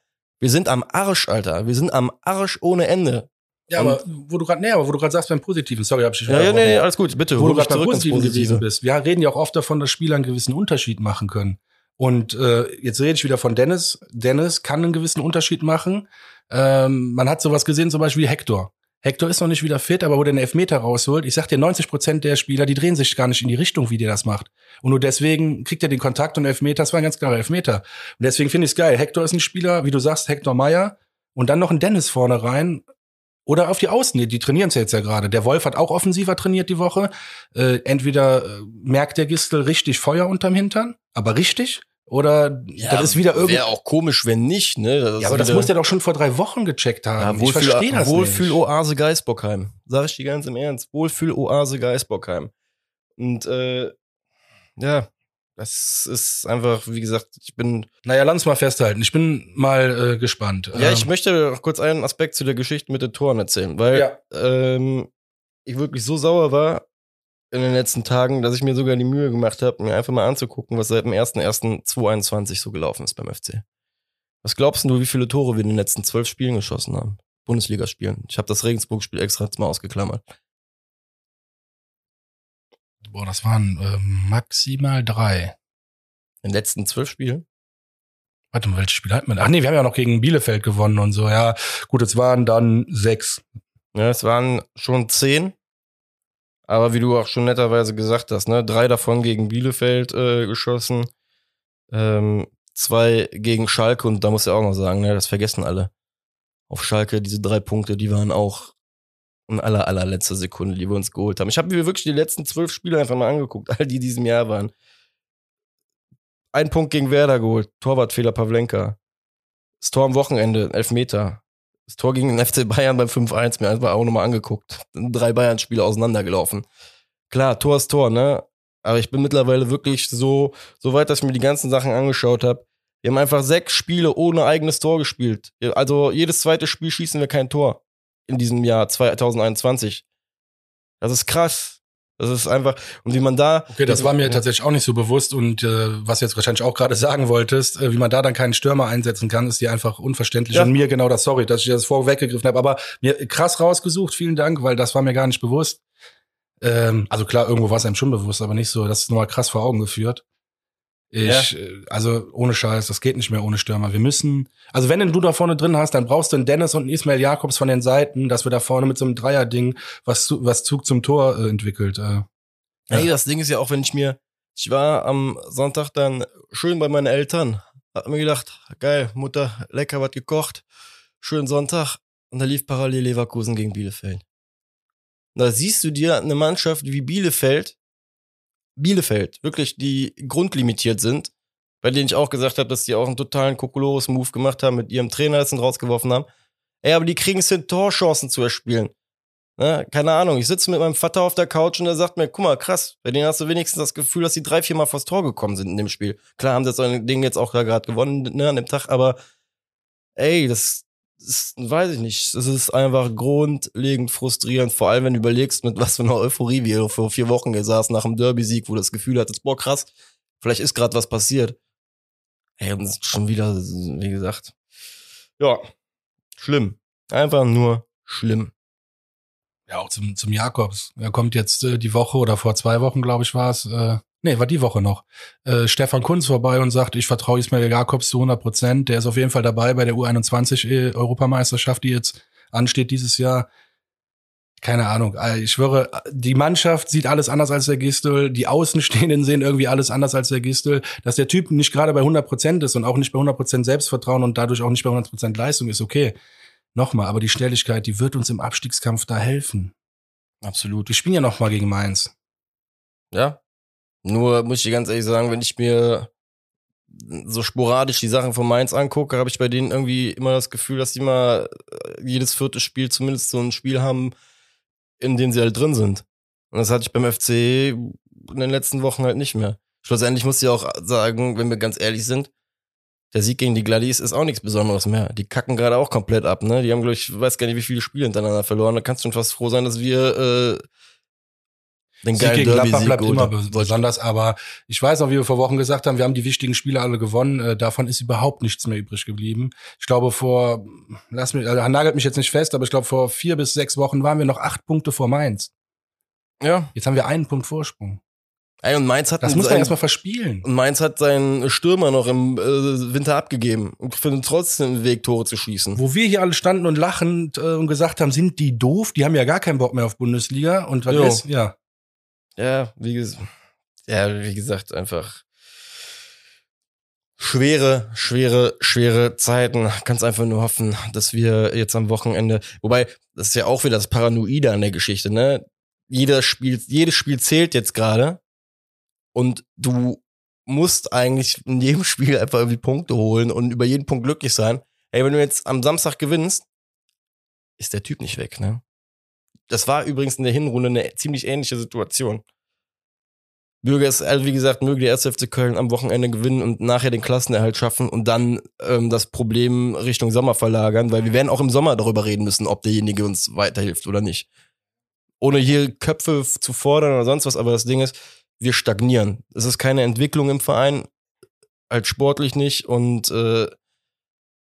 Wir sind am Arsch, Alter. Wir sind am Arsch ohne Ende. Ja, Und aber wo du gerade, nee, aber wo du gerade sagst beim Positiven, sorry, hab ich Ja, ja, nee, nee, alles gut, bitte. Wo du gerade beim Positiven gewesen bist. Wir reden ja auch oft davon, dass Spieler einen gewissen Unterschied machen können. Und äh, jetzt rede ich wieder von Dennis. Dennis kann einen gewissen Unterschied machen. Ähm, man hat sowas gesehen, zum Beispiel Hector. Hector ist noch nicht wieder fit, aber wo der einen Elfmeter rausholt, ich sag dir, 90 Prozent der Spieler, die drehen sich gar nicht in die Richtung, wie der das macht. Und nur deswegen kriegt er den Kontakt und Elfmeter, das war ein ganz klarer Elfmeter. Und deswegen finde ich es geil. Hector ist ein Spieler, wie du sagst, Hector Meyer und dann noch ein Dennis vorne rein. Oder auf die Außen, die, die trainieren es jetzt ja gerade. Der Wolf hat auch offensiver trainiert die Woche. Äh, entweder äh, merkt der Gistel richtig Feuer unterm Hintern, aber richtig, oder ja, das ist wieder irgendwie. Wäre auch komisch, wenn nicht, ne? Das ja, aber das muss der doch schon vor drei Wochen gecheckt haben. Ja, ich verstehe das Wohlfühl-Oase Geisbockheim. Sag ich dir ganz im Ernst. Wohlfühl-Oase Geisbockheim. Und äh, ja, das ist einfach, wie gesagt, ich bin. Naja, lass uns mal festhalten. Ich bin mal äh, gespannt. Ja, ähm, ich möchte noch kurz einen Aspekt zu der Geschichte mit den Toren erzählen, weil ja. ähm, ich wirklich so sauer war, in den letzten Tagen, dass ich mir sogar die Mühe gemacht habe, mir einfach mal anzugucken, was seit dem 1.1.2021 so gelaufen ist beim FC. Was glaubst du, wie viele Tore wir in den letzten zwölf Spielen geschossen haben? Bundesligaspielen. Ich habe das Regensburg-Spiel extra jetzt mal ausgeklammert. Boah, das waren äh, maximal drei. In den letzten zwölf Spielen? Warte mal, welche Spiele hatten wir? Ach nee, wir haben ja noch gegen Bielefeld gewonnen und so. Ja, gut, es waren dann sechs. Ja, es waren schon zehn. Aber wie du auch schon netterweise gesagt hast, ne, drei davon gegen Bielefeld äh, geschossen, ähm, zwei gegen Schalke und da muss ich auch noch sagen, ne, das vergessen alle. Auf Schalke, diese drei Punkte, die waren auch in aller, allerletzter Sekunde, die wir uns geholt haben. Ich habe mir wirklich die letzten zwölf Spiele einfach mal angeguckt, all die diesem Jahr waren. Ein Punkt gegen Werder geholt, Torwartfehler Pavlenka. Das Tor am Wochenende, Elfmeter. Das Tor gegen den FC Bayern beim 5-1 mir einfach auch nochmal angeguckt. Drei Bayern-Spiele auseinandergelaufen. Klar, Tor ist Tor, ne? Aber ich bin mittlerweile wirklich so, so weit, dass ich mir die ganzen Sachen angeschaut habe. Wir haben einfach sechs Spiele ohne eigenes Tor gespielt. Also jedes zweite Spiel schießen wir kein Tor in diesem Jahr 2021. Das ist krass. Das ist einfach, und wie man da. Okay, das war mir tatsächlich auch nicht so bewusst und äh, was jetzt wahrscheinlich auch gerade sagen wolltest, äh, wie man da dann keinen Stürmer einsetzen kann, ist dir einfach unverständlich. Ja. Und mir genau das, sorry, dass ich das vorweggegriffen habe, aber mir krass rausgesucht, vielen Dank, weil das war mir gar nicht bewusst. Ähm, also klar, irgendwo war es einem schon bewusst, aber nicht so, das ist nochmal krass vor Augen geführt. Ich, ja. Äh, also ohne Scheiß, das geht nicht mehr ohne Stürmer. Wir müssen, also wenn du da vorne drin hast, dann brauchst du einen Dennis und einen Ismail Jakobs von den Seiten, dass wir da vorne mit so einem Dreierding was, was Zug zum Tor äh, entwickelt. Äh, ja. Hey, das Ding ist ja auch, wenn ich mir, ich war am Sonntag dann schön bei meinen Eltern, hab mir gedacht, geil, Mutter, lecker was gekocht, schön Sonntag und da lief parallel Leverkusen gegen Bielefeld. Da siehst du dir eine Mannschaft wie Bielefeld, Bielefeld, wirklich, die grundlimitiert sind, bei denen ich auch gesagt habe, dass die auch einen totalen Kokolores-Move gemacht haben, mit ihrem Trainer jetzt rausgeworfen haben. Ey, aber die kriegen es hin, Torchancen zu erspielen. Ne? Keine Ahnung, ich sitze mit meinem Vater auf der Couch und er sagt mir, guck mal, krass, bei denen hast du wenigstens das Gefühl, dass die drei, vier Mal vors Tor gekommen sind in dem Spiel. Klar haben sie das Ding jetzt auch gerade gewonnen ne, an dem Tag, aber ey, das, ist, weiß ich nicht, es ist einfach grundlegend frustrierend, vor allem wenn du überlegst, mit was für einer Euphorie wir vor vier Wochen gesaß nach dem Derby-Sieg, wo du das Gefühl hattest, boah, krass, vielleicht ist gerade was passiert. Ey, und schon wieder, wie gesagt, ja, schlimm. Einfach nur schlimm. Ja, auch zum, zum Jakobs. Er kommt jetzt äh, die Woche oder vor zwei Wochen, glaube ich, war es, äh, nee, war die Woche noch, äh, Stefan Kunz vorbei und sagt, ich vertraue Ismail Jakobs zu 100 Prozent. Der ist auf jeden Fall dabei bei der U21-Europameisterschaft, die jetzt ansteht dieses Jahr. Keine Ahnung. Äh, ich schwöre, die Mannschaft sieht alles anders als der Gistel. Die Außenstehenden sehen irgendwie alles anders als der Gistel. Dass der Typ nicht gerade bei 100 Prozent ist und auch nicht bei 100 Prozent Selbstvertrauen und dadurch auch nicht bei 100 Prozent Leistung ist, okay. Nochmal, aber die Schnelligkeit, die wird uns im Abstiegskampf da helfen. Absolut. Wir spielen ja nochmal gegen Mainz. Ja, nur muss ich dir ganz ehrlich sagen, wenn ich mir so sporadisch die Sachen von Mainz angucke, habe ich bei denen irgendwie immer das Gefühl, dass die mal äh, jedes vierte Spiel zumindest so ein Spiel haben, in dem sie halt drin sind. Und das hatte ich beim FC in den letzten Wochen halt nicht mehr. Schlussendlich muss ich auch sagen, wenn wir ganz ehrlich sind, der Sieg gegen die Gladys ist auch nichts Besonderes mehr. Die kacken gerade auch komplett ab, ne? Die haben, glaube ich, weiß gar nicht, wie viele Spiele hintereinander verloren. Da kannst du schon fast froh sein, dass wir äh, den Sieg gegen Gladbach bleibt immer besonders, aber ich weiß noch, wie wir vor Wochen gesagt haben, wir haben die wichtigen Spiele alle gewonnen. Äh, davon ist überhaupt nichts mehr übrig geblieben. Ich glaube, vor, lass mich, also nagelt mich jetzt nicht fest, aber ich glaube, vor vier bis sechs Wochen waren wir noch acht Punkte vor Mainz. Ja. Jetzt haben wir einen Punkt Vorsprung. Ey, und Mainz hat das muss man erstmal verspielen. Und Mainz hat seinen Stürmer noch im äh, Winter abgegeben findet trotzdem einen Weg, Tore zu schießen. Wo wir hier alle standen und lachend äh, und gesagt haben, sind die doof? Die haben ja gar keinen Bock mehr auf Bundesliga. Und was ist? Ja ja, wie, ja, wie gesagt, einfach schwere, schwere, schwere Zeiten. Kannst einfach nur hoffen, dass wir jetzt am Wochenende, wobei, das ist ja auch wieder das Paranoide an der Geschichte, ne? Jeder Spiel, jedes Spiel zählt jetzt gerade und du musst eigentlich in jedem Spiel einfach irgendwie Punkte holen und über jeden Punkt glücklich sein. Ey, wenn du jetzt am Samstag gewinnst, ist der Typ nicht weg, ne? Das war übrigens in der Hinrunde eine ziemlich ähnliche Situation. Möge es, also wie gesagt, möge der erste FC Köln am Wochenende gewinnen und nachher den Klassenerhalt schaffen und dann ähm, das Problem Richtung Sommer verlagern, weil wir werden auch im Sommer darüber reden müssen, ob derjenige uns weiterhilft oder nicht. Ohne hier Köpfe zu fordern oder sonst was, aber das Ding ist, wir stagnieren. Es ist keine Entwicklung im Verein, halt sportlich nicht und äh,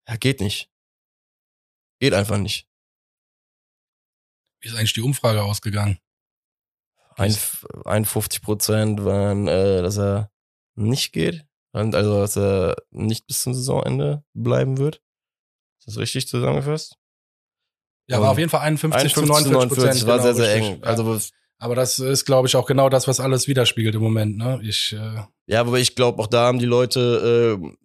ja, geht nicht. Geht einfach nicht. Ist eigentlich die Umfrage ausgegangen? 51 Prozent waren, äh, dass er nicht geht. Also, dass er nicht bis zum Saisonende bleiben wird. Ist das richtig zusammengefasst? Ja, war auf jeden Fall 51, 51 zu 49 Prozent. Das war genau, sehr, sehr eng. Ja. Also, aber das ist, glaube ich, auch genau das, was alles widerspiegelt im Moment. Ne? Ich, äh ja, aber ich glaube, auch da haben die Leute äh,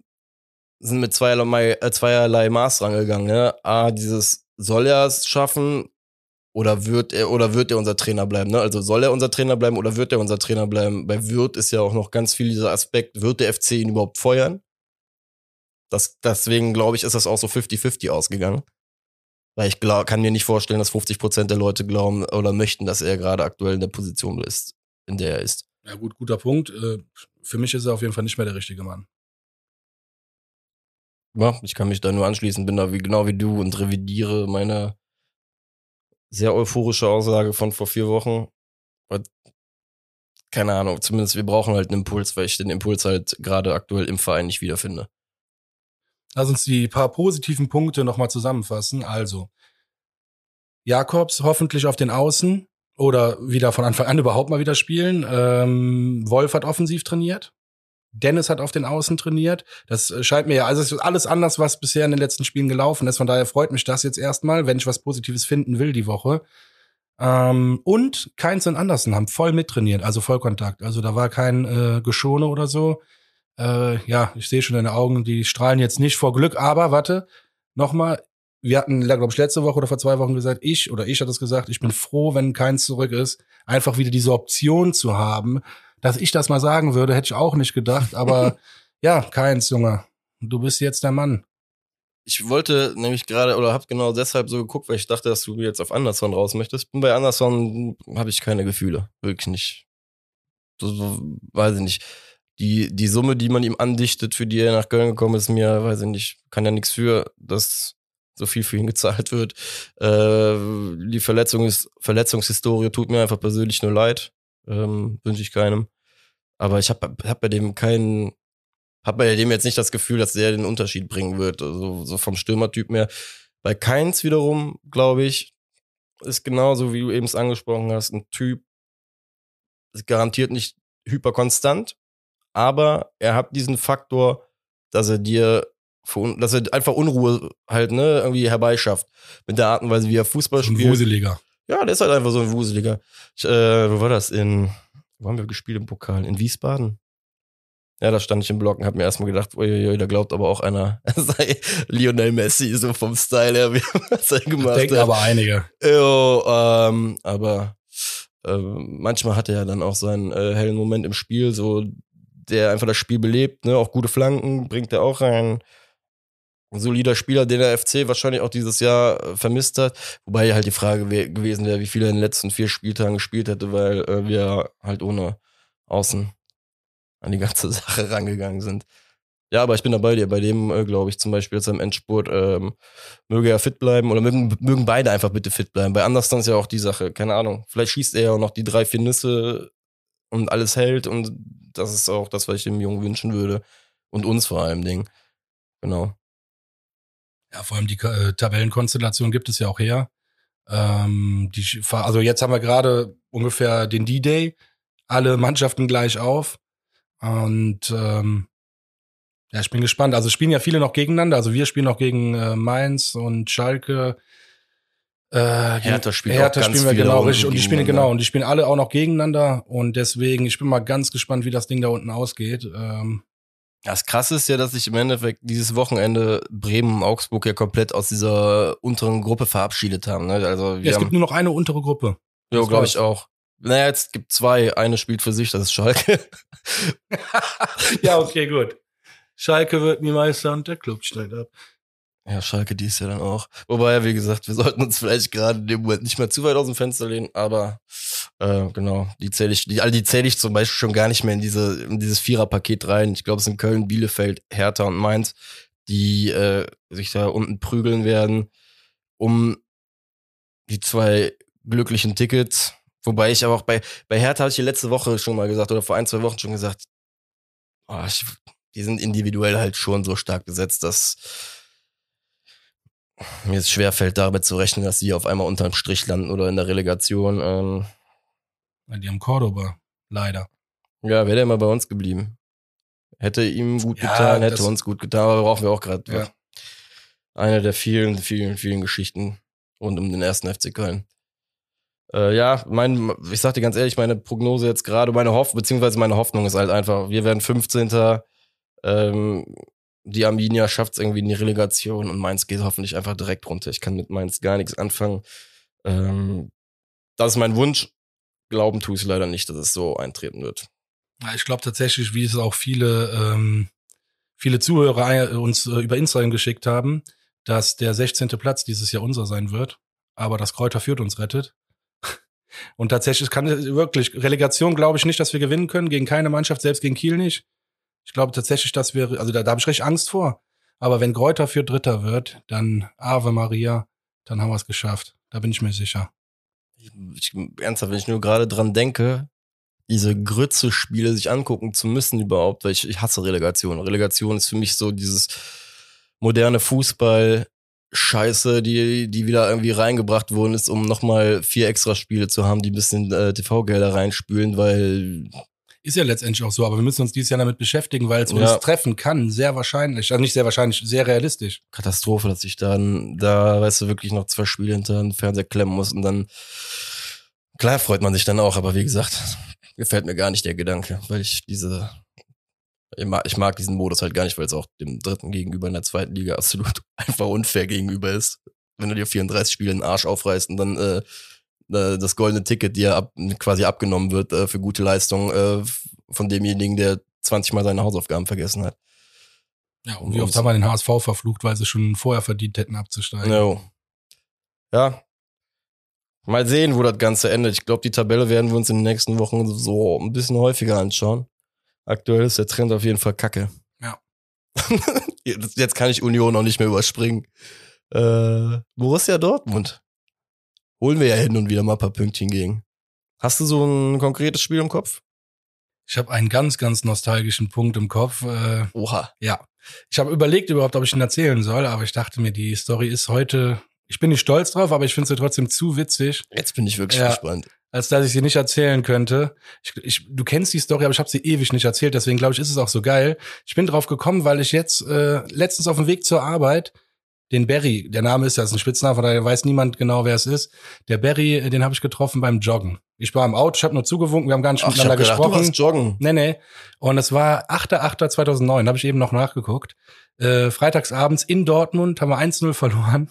sind mit zweierlei, äh, zweierlei Maß rangegangen. Ne? A, dieses soll er es schaffen oder wird er oder wird er unser Trainer bleiben? Ne? Also soll er unser Trainer bleiben oder wird er unser Trainer bleiben? Bei Wirt ist ja auch noch ganz viel dieser Aspekt, wird der FC ihn überhaupt feuern? Das, deswegen glaube ich, ist das auch so 50-50 ausgegangen. Weil ich glaub, kann mir nicht vorstellen, dass 50 Prozent der Leute glauben oder möchten, dass er gerade aktuell in der Position ist, in der er ist. Ja, gut, guter Punkt. Äh, für mich ist er auf jeden Fall nicht mehr der richtige Mann. Ja, ich kann mich da nur anschließen, bin da wie, genau wie du und revidiere meine sehr euphorische Aussage von vor vier Wochen. Keine Ahnung, zumindest wir brauchen halt einen Impuls, weil ich den Impuls halt gerade aktuell im Verein nicht wiederfinde. Lass uns die paar positiven Punkte nochmal zusammenfassen. Also, Jakobs hoffentlich auf den Außen oder wieder von Anfang an überhaupt mal wieder spielen. Ähm, Wolf hat offensiv trainiert. Dennis hat auf den Außen trainiert. Das äh, scheint mir ja, also es ist alles anders, was bisher in den letzten Spielen gelaufen ist. Von daher freut mich das jetzt erstmal, wenn ich was Positives finden will die Woche. Ähm, und Keins und Andersen haben voll mittrainiert, also Vollkontakt. Also da war kein äh, Geschone oder so. Äh, ja, ich sehe schon deine Augen, die strahlen jetzt nicht vor Glück, aber warte, nochmal, wir hatten, glaube ich, letzte Woche oder vor zwei Wochen gesagt, ich oder ich hatte es gesagt, ich bin froh, wenn keins zurück ist, einfach wieder diese Option zu haben, dass ich das mal sagen würde, hätte ich auch nicht gedacht, aber ja, keins, Junge. Du bist jetzt der Mann. Ich wollte nämlich gerade, oder hab genau deshalb so geguckt, weil ich dachte, dass du jetzt auf Anderson raus möchtest. Bin bei Anderson, habe ich keine Gefühle. Wirklich nicht. So, weiß ich nicht. Die, die Summe, die man ihm andichtet, für die er nach Köln gekommen ist, mir, weiß ich nicht, kann ja nichts für, dass so viel für ihn gezahlt wird. Äh, die Verletzung ist, Verletzungshistorie tut mir einfach persönlich nur leid ähm, wünsche ich keinem. Aber ich habe hab bei dem keinen, habe bei dem jetzt nicht das Gefühl, dass der den Unterschied bringen wird. Also so vom Stürmertyp mehr. Bei Keins wiederum, glaube ich, ist genauso, wie du eben es angesprochen hast, ein Typ, ist garantiert nicht hyperkonstant, aber er hat diesen Faktor, dass er dir, dass er einfach Unruhe halt, ne, irgendwie herbeischafft. Mit der Art und Weise, wie er Fußball spielt. Ein Wuseliger. Ja, der ist halt einfach so ein Wuseliger. Ich, äh, wo war das? In, wo haben wir gespielt im Pokal? In Wiesbaden? Ja, da stand ich im Block und hab mir erstmal gedacht, uiuiui, da glaubt aber auch einer, er sei Lionel Messi, so vom Style her, wie was er gemacht Denken hat. aber einige. Jo, ähm, aber äh, manchmal hat er ja dann auch seinen äh, hellen Moment im Spiel, so der einfach das Spiel belebt, ne, auch gute Flanken bringt er auch rein ein solider Spieler, den der FC wahrscheinlich auch dieses Jahr äh, vermisst hat. Wobei halt die Frage gewesen wäre, wie viel er in den letzten vier Spieltagen gespielt hätte, weil äh, wir halt ohne Außen an die ganze Sache rangegangen sind. Ja, aber ich bin da bei dir. Bei dem, äh, glaube ich, zum Beispiel jetzt am Endspurt, ähm, möge er fit bleiben oder mögen, mögen beide einfach bitte fit bleiben. Bei Anderson ist ja auch die Sache, keine Ahnung. Vielleicht schießt er ja auch noch die drei, vier Nüsse und alles hält und das ist auch das, was ich dem Jungen wünschen würde. Und uns vor allem Ding. Genau. Ja, vor allem die äh, Tabellenkonstellation gibt es ja auch her. Ähm, die, also jetzt haben wir gerade ungefähr den D-Day, alle Mannschaften gleich auf. Und ähm, ja, ich bin gespannt. Also spielen ja viele noch gegeneinander. Also wir spielen noch gegen äh, Mainz und Schalke. Äh, Hertha spielt Hertha spielen wir genau richtig und die spielen genau und die spielen alle auch noch gegeneinander und deswegen ich bin mal ganz gespannt, wie das Ding da unten ausgeht. Ähm, das Krasse ist ja, dass sich im Endeffekt dieses Wochenende Bremen und Augsburg ja komplett aus dieser unteren Gruppe verabschiedet haben. Ne? Also ja, es haben, gibt nur noch eine untere Gruppe. Ja, glaube ich auch. Naja, jetzt gibt zwei. Eine spielt für sich, das ist Schalke. ja, okay, gut. Schalke wird nie Meister und der Club steigt ab. Ja, Schalke dies ja dann auch. Wobei, wie gesagt, wir sollten uns vielleicht gerade in dem Moment nicht mehr zu weit aus dem Fenster lehnen, aber äh, genau, die zähle ich, die, all die zähle ich zum Beispiel schon gar nicht mehr in diese, in dieses Viererpaket rein. Ich glaube, es sind Köln, Bielefeld, Hertha und Mainz, die äh, sich da unten prügeln werden, um die zwei glücklichen Tickets. Wobei ich aber auch bei, bei Hertha hatte ich letzte Woche schon mal gesagt, oder vor ein, zwei Wochen schon gesagt, oh, ich, die sind individuell halt schon so stark besetzt, dass mir es schwerfällt, damit zu rechnen, dass sie auf einmal unterm Strich landen oder in der Relegation. Ähm. Die haben Cordoba, leider. Ja, wäre der mal bei uns geblieben. Hätte ihm gut ja, getan, hätte uns gut getan, aber brauchen wir auch gerade ja. eine der vielen, vielen, vielen Geschichten rund um den ersten FC Köln. Äh, ja, mein, ich sag dir ganz ehrlich, meine Prognose jetzt gerade, meine Hoffnung, beziehungsweise meine Hoffnung ist halt einfach, wir werden 15. Ähm, die Arminia schafft es irgendwie in die Relegation und Mainz geht hoffentlich einfach direkt runter. Ich kann mit Mainz gar nichts anfangen. Ähm, das ist mein Wunsch. Glauben tue ich leider nicht, dass es so eintreten wird. Ich glaube tatsächlich, wie es auch viele, ähm, viele Zuhörer uns äh, über Instagram geschickt haben, dass der 16. Platz dieses Jahr unser sein wird, aber das Kräuter führt uns rettet. Und tatsächlich kann wirklich Relegation glaube ich nicht, dass wir gewinnen können gegen keine Mannschaft, selbst gegen Kiel nicht. Ich glaube tatsächlich, dass wir, also da, da habe ich recht Angst vor. Aber wenn Kräuter für Dritter wird, dann Ave Maria, dann haben wir es geschafft. Da bin ich mir sicher. Ich, ich, ernsthaft, wenn ich nur gerade dran denke, diese Grütze-Spiele sich angucken zu müssen überhaupt, weil ich, ich hasse Relegation. Relegation ist für mich so dieses moderne Fußball, Scheiße, die, die wieder irgendwie reingebracht worden ist, um nochmal vier extra Spiele zu haben, die ein bisschen äh, TV-Gelder reinspülen, weil ist ja letztendlich auch so, aber wir müssen uns dieses Jahr damit beschäftigen, weil es uns Ja. treffen kann, sehr wahrscheinlich. Also nicht sehr wahrscheinlich, sehr realistisch. Katastrophe, dass ich dann da, weißt du, wirklich noch zwei Spiele hinter den Fernseher klemmen muss und dann, klar freut man sich dann auch, aber wie gesagt, gefällt mir gar nicht der Gedanke, weil ich diese, ich mag, ich mag diesen Modus halt gar nicht, weil es auch dem dritten gegenüber in der zweiten Liga absolut einfach unfair gegenüber ist. Wenn du dir 34 Spiele den Arsch aufreißt und dann äh, äh, das goldene Ticket dir ab, quasi abgenommen wird äh, für gute Leistung äh, von demjenigen, der 20 Mal seine Hausaufgaben vergessen hat. Ja, und wie oft haben wir den HSV verflucht, weil sie schon vorher verdient hätten abzusteigen. No. Ja. Mal sehen, wo das Ganze endet. Ich glaube, die Tabelle werden wir uns in den nächsten Wochen so ein bisschen häufiger anschauen. Aktuell ist der Trend auf jeden Fall kacke. Ja. Jetzt kann ich Union noch nicht mehr überspringen. Äh, Borussia Dortmund. Holen wir ja hin und wieder mal ein paar Pünktchen gegen. Hast du so ein konkretes Spiel im Kopf? Ich habe einen ganz, ganz nostalgischen Punkt im Kopf. Äh, Oha. ja, ich habe überlegt überhaupt, ob ich ihn erzählen soll, aber ich dachte mir, die Story ist heute. Ich bin nicht stolz drauf, aber ich finde sie trotzdem zu witzig, Jetzt bin ich wirklich Ja. gespannt. als dass ich sie nicht erzählen könnte. Ich, ich, du kennst die Story, aber ich habe sie ewig nicht erzählt, deswegen glaube ich, ist es auch so geil. Ich bin drauf gekommen, weil ich jetzt äh, letztens auf dem Weg zur Arbeit den Barry, der Name ist ja ist ein Spitzname, von daher weiß niemand genau, wer es ist. Der Barry, äh, den habe ich getroffen beim Joggen. Ich war im Auto, ich habe nur zugewunken, wir haben gar nicht Ach, ich miteinander hab gedacht, du gesprochen. warst joggen. Nee, nee. Und es war 8.8.2009, habe ich eben noch nachgeguckt. Äh, freitagsabends in Dortmund haben wir 1-0 verloren.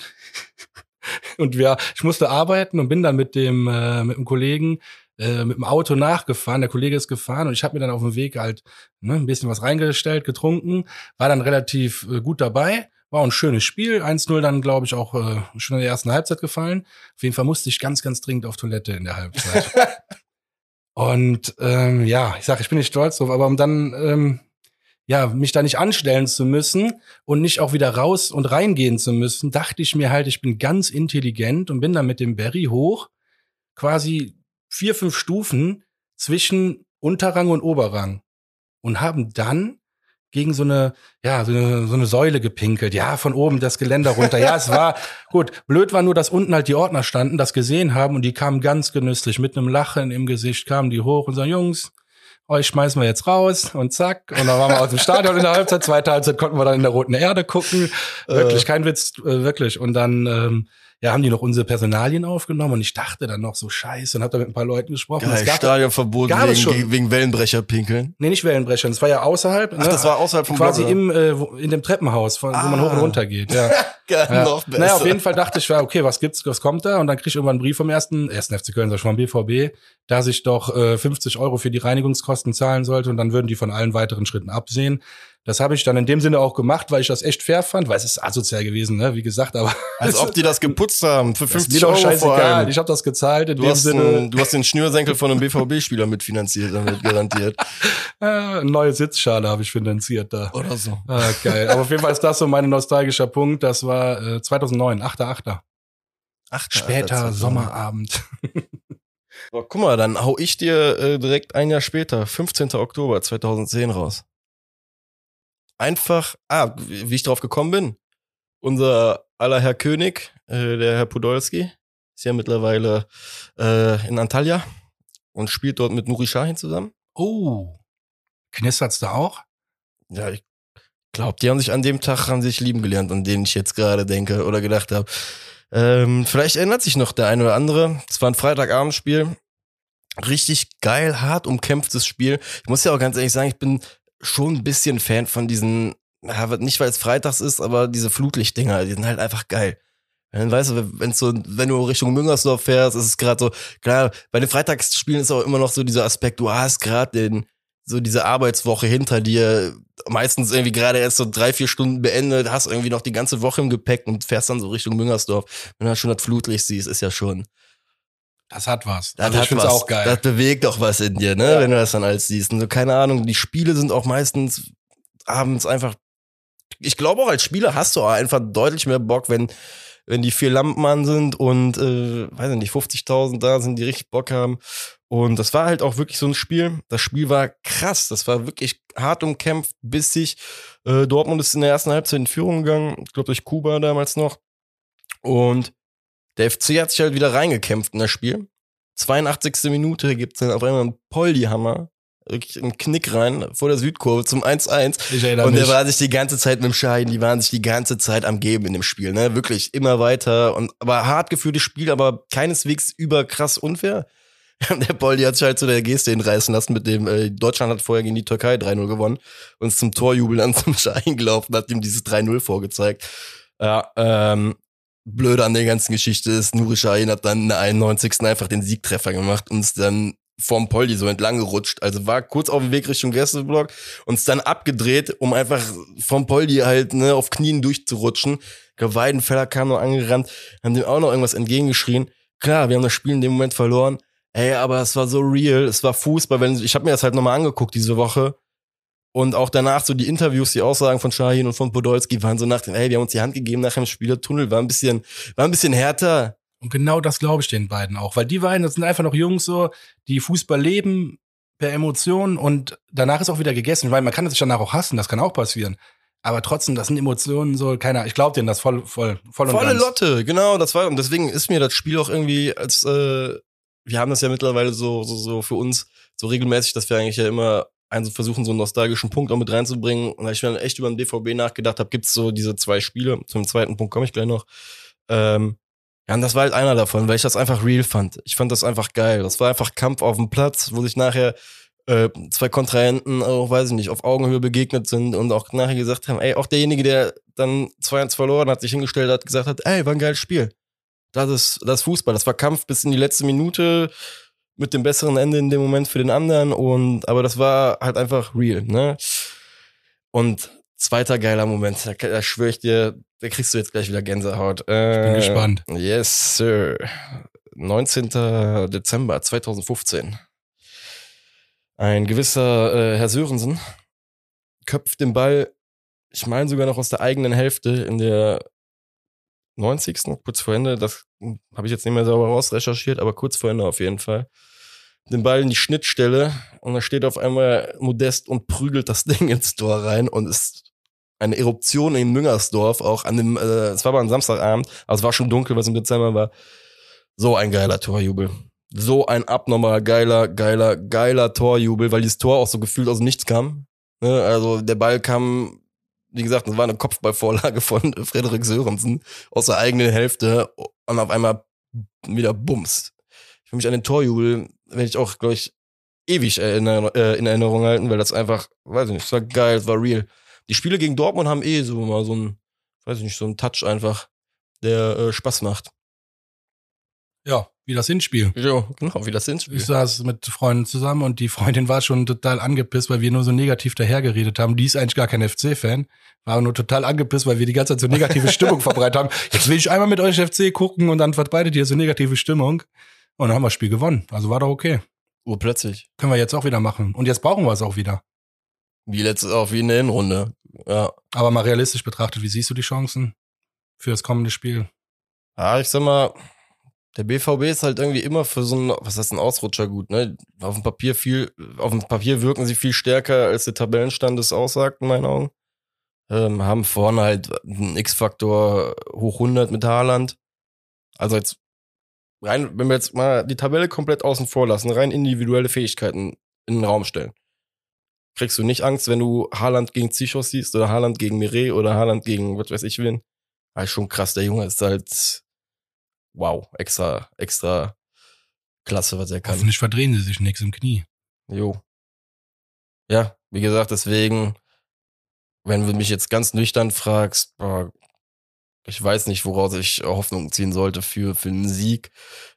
und wir, ich musste arbeiten und bin dann mit dem, äh, mit dem Kollegen äh, mit dem Auto nachgefahren. Der Kollege ist gefahren und ich habe mir dann auf dem Weg halt ne, ein bisschen was reingestellt, getrunken, war dann relativ äh, gut dabei. War ein schönes Spiel. 1-0 dann, glaube ich, auch äh, schon in der ersten Halbzeit gefallen. Auf jeden Fall musste ich ganz, ganz dringend auf Toilette in der Halbzeit. Und ähm, ja, ich sage, ich bin nicht stolz drauf, aber um dann ähm, ja mich da nicht anstellen zu müssen und nicht auch wieder raus und reingehen zu müssen, dachte ich mir halt, ich bin ganz intelligent und bin dann mit dem Berry hoch, quasi vier, fünf Stufen zwischen Unterrang und Oberrang und haben dann gegen so eine, ja, so eine, so eine Säule gepinkelt. Ja, von oben das Geländer runter. Ja, es war gut. Blöd war nur, dass unten halt die Ordner standen, das gesehen haben und die kamen ganz genüsslich mit einem Lachen im Gesicht, kamen die hoch und sagen, Jungs, euch schmeißen wir jetzt raus und zack. Und dann waren wir aus dem Stadion in der Halbzeit. Zweite Halbzeit konnten wir dann in der Roten Erde gucken. Wirklich, kein Witz, äh, wirklich. Und dann, ähm, ja, haben die noch unsere Personalien aufgenommen und ich dachte dann noch so scheiße und hab da mit ein paar Leuten gesprochen. Geil, Stadionverbot wegen, schon. wegen Wellenbrecher pinkeln. Nee, nicht Wellenbrecher. Das war ja außerhalb. Ach, das war außerhalb vom Quasi Block, im, äh, wo, in dem Treppenhaus, von, wo man Ah. hoch und runter geht. Ja. Geil, ja. noch besser. Naja, auf jeden Fall dachte ich, ja, okay, was gibt's, was kommt da? Und dann krieg ich irgendwann einen Brief vom ersten, ersten FC Köln, sag ich mal, BVB, dass ich doch äh, 50 Euro für die Reinigungskosten zahlen sollte und dann würden die von allen weiteren Schritten absehen. Das habe ich dann in dem Sinne auch gemacht, weil ich das echt fair fand, weil es ist asozial gewesen, ne, wie gesagt, aber Als ob die das geputzt haben. Für das ist 50 mir doch Euro scheißegal. Ich habe das gezahlt in Du dem hast, Sinne. einen, du hast den Schnürsenkel von einem BVB-Spieler mitfinanziert, damit garantiert. Äh, eine neue Sitzschale habe ich finanziert da. Oder so. Ah, geil. Aber auf jeden Fall ist das so mein nostalgischer Punkt. Das war äh, 2009, 8.8. Ach, Später Sommerabend. So, guck mal, dann hau ich dir äh, direkt ein Jahr später, 15. Oktober 2010 raus. Einfach, ah, wie ich drauf gekommen bin. Unser aller Herr König, äh, der Herr Podolski, ist ja mittlerweile äh, in Antalya und spielt dort mit Nuri Sahin zusammen. Oh. Knistert's da auch? Ja, ich glaube, die haben sich an dem Tag haben sich lieben gelernt, an den ich jetzt gerade denke oder gedacht habe. Ähm, vielleicht erinnert sich noch der eine oder andere. Es war ein Freitagabendspiel. Richtig geil, hart umkämpftes Spiel. Ich muss ja auch ganz ehrlich sagen, ich bin schon ein bisschen Fan von diesen, nicht weil es freitags ist, aber diese Flutlichtdinger, die sind halt einfach geil. Dann weißt du, wenn so, wenn du Richtung Müngersdorf fährst, ist es gerade so, klar, bei den Freitagsspielen ist auch immer noch so dieser Aspekt, du hast gerade den, so diese Arbeitswoche hinter dir, meistens irgendwie gerade erst so drei, vier Stunden beendet, hast irgendwie noch die ganze Woche im Gepäck und fährst dann so Richtung Müngersdorf. Wenn du dann schon das Flutlicht siehst, ist ja schon. Das hat was. Das also hat was. auch geil. Das bewegt auch was in dir, ne, ja. wenn du das dann alles siehst. Und so, keine Ahnung, die Spiele sind auch meistens abends einfach. Ich glaube auch als Spieler hast du auch einfach deutlich mehr Bock, wenn wenn die vier Lampen an sind und äh, weiß nicht 50.000 da sind, die richtig Bock haben. Und das war halt auch wirklich so ein Spiel. Das Spiel war krass. Das war wirklich hart umkämpft, bissig. Äh, Dortmund ist in der ersten Halbzeit in Führung gegangen. Ich glaube durch Kuba damals noch. Und der FC hat sich halt wieder reingekämpft in das Spiel. 82. Minute gibt's dann auf einmal einen Poldi-Hammer wirklich einen Knick rein vor der Südkurve zum 1-1. Und der war sich die ganze Zeit mit dem Schein, die waren sich die ganze Zeit am Geben in dem Spiel, ne? Wirklich immer weiter und aber hart geführtes Spiel, aber keineswegs über krass unfair. der Poldi hat sich halt zu der Geste hinreißen lassen, mit dem äh, Deutschland hat vorher gegen die Türkei 3-0 gewonnen und ist zum Torjubel dann zum Schein gelaufen, hat ihm dieses 3-0 vorgezeigt. Ja, ähm, blöde an der ganzen Geschichte ist, Nuri Sahin hat dann in der 91. einfach den Siegtreffer gemacht und ist dann vom Poldi so entlang gerutscht. Also war kurz auf dem Weg Richtung Gästeblock und ist dann abgedreht, um einfach vom Poldi halt ne, auf Knien durchzurutschen. Weidenfeller kam noch angerannt, haben dem auch noch irgendwas entgegengeschrien. Klar, wir haben das Spiel in dem Moment verloren. Ey, aber es war so real, es war Fußball. Wenn, ich habe mir das halt nochmal angeguckt diese Woche. Und auch danach so die Interviews, die Aussagen von Shahin und von Podolski waren so nach dem, ey, wir haben uns die Hand gegeben nach dem Spielertunnel, war ein bisschen, war ein bisschen härter. Und genau das glaube ich den beiden auch, weil die beiden, das sind einfach noch Jungs so, die Fußball leben per Emotionen und danach ist auch wieder gegessen, weil man kann sich danach auch hassen, das kann auch passieren. Aber trotzdem, das sind Emotionen so, keiner, ich glaube denen das voll, voll, voll und Volle ganz. Lotte, genau, das war, und deswegen ist mir das Spiel auch irgendwie als, äh, wir haben das ja mittlerweile so, so, so für uns so regelmäßig, dass wir eigentlich ja immer einen versuchen, so einen nostalgischen Punkt auch mit reinzubringen. Und als ich dann echt über den BVB nachgedacht habe, gibt's so diese zwei Spiele, zum zweiten Punkt komme ich gleich noch, ähm, ja, und das war halt einer davon, weil ich das einfach real fand. Ich fand das einfach geil. Das war einfach Kampf auf dem Platz, wo sich nachher äh, zwei Kontrahenten auch, weiß ich nicht, auf Augenhöhe begegnet sind und auch nachher gesagt haben, ey, auch derjenige, der dann 2-1 verloren hat, sich hingestellt hat, gesagt hat, ey, war ein geiles Spiel. Das ist, das ist Fußball. Das war Kampf bis in die letzte Minute mit dem besseren Ende in dem Moment für den anderen und, aber das war halt einfach real, ne? Und zweiter geiler Moment, da, da schwöre ich dir, da kriegst du jetzt gleich wieder Gänsehaut. Äh, ich bin gespannt. Yes, Sir. 19. Dezember 2015. Ein gewisser äh, Herr Sörensen köpft den Ball, ich meine sogar noch aus der eigenen Hälfte in der 90. kurz vor Ende, das habe ich jetzt nicht mehr sauber rausrecherchiert, aber kurz vor Ende auf jeden Fall. Den Ball in die Schnittstelle und da steht auf einmal Modest und prügelt das Ding ins Tor rein und ist eine Eruption in Müngersdorf, auch an dem, äh, es war aber ein Samstagabend, also es war schon dunkel, was im Dezember war. So ein geiler Torjubel. So ein abnormal geiler, geiler, geiler Torjubel, weil dieses Tor auch so gefühlt aus dem Nichts kam. Ne? Also der Ball kam, wie gesagt, das war eine Kopfballvorlage von Frederik Sörensen aus der eigenen Hälfte und auf einmal wieder Bums. Ich will mich an den Torjubel, werde ich auch, glaube ich, ewig äh, in Erinnerung halten, weil das einfach, weiß ich nicht, es war geil, es war real die Spiele gegen Dortmund haben eh so mal so ein, weiß ich nicht, so ein Touch einfach, der äh, Spaß macht. Ja, wie das Hinspiel. Ja, genau, wie das Hinspiel. Ich saß mit Freunden zusammen und die Freundin war schon total angepisst, weil wir nur so negativ dahergeredet haben. Die ist eigentlich gar kein FC-Fan, war nur total angepisst, weil wir die ganze Zeit so negative Stimmung verbreitet haben. Jetzt will ich einmal mit euch FC gucken und dann verbreitet ihr so negative Stimmung. Und dann haben wir das Spiel gewonnen. Also war doch okay. Urplötzlich. Können wir jetzt auch wieder machen. Und jetzt brauchen wir es auch wieder. Wie letztes, auch wie in der Hinrunde. Ja. Aber mal realistisch betrachtet, wie siehst du die Chancen für das kommende Spiel? Ja, ich sag mal, der BVB ist halt irgendwie immer für so ein, was heißt ein Ausrutscher gut, ne? Auf dem Papier viel, auf dem Papier wirken sie viel stärker, als der Tabellenstand es aussagt, in meinen Augen. Ähm, haben vorne halt einen X-Faktor hoch 100 mit Haaland. Also jetzt rein, wenn wir jetzt mal die Tabelle komplett außen vor lassen, rein individuelle Fähigkeiten in den Raum stellen kriegst du nicht Angst, wenn du Haaland gegen Zichos siehst oder Haaland gegen Mireille oder Haaland gegen was weiß ich wen. Also schon krass, der Junge ist halt wow, extra, extra klasse, was er kann. Hoffentlich verdrehen sie sich nichts im Knie. Jo. Ja, wie gesagt, deswegen, wenn du mich jetzt ganz nüchtern fragst, boah, ich weiß nicht, woraus ich Hoffnung ziehen sollte für, für einen Sieg.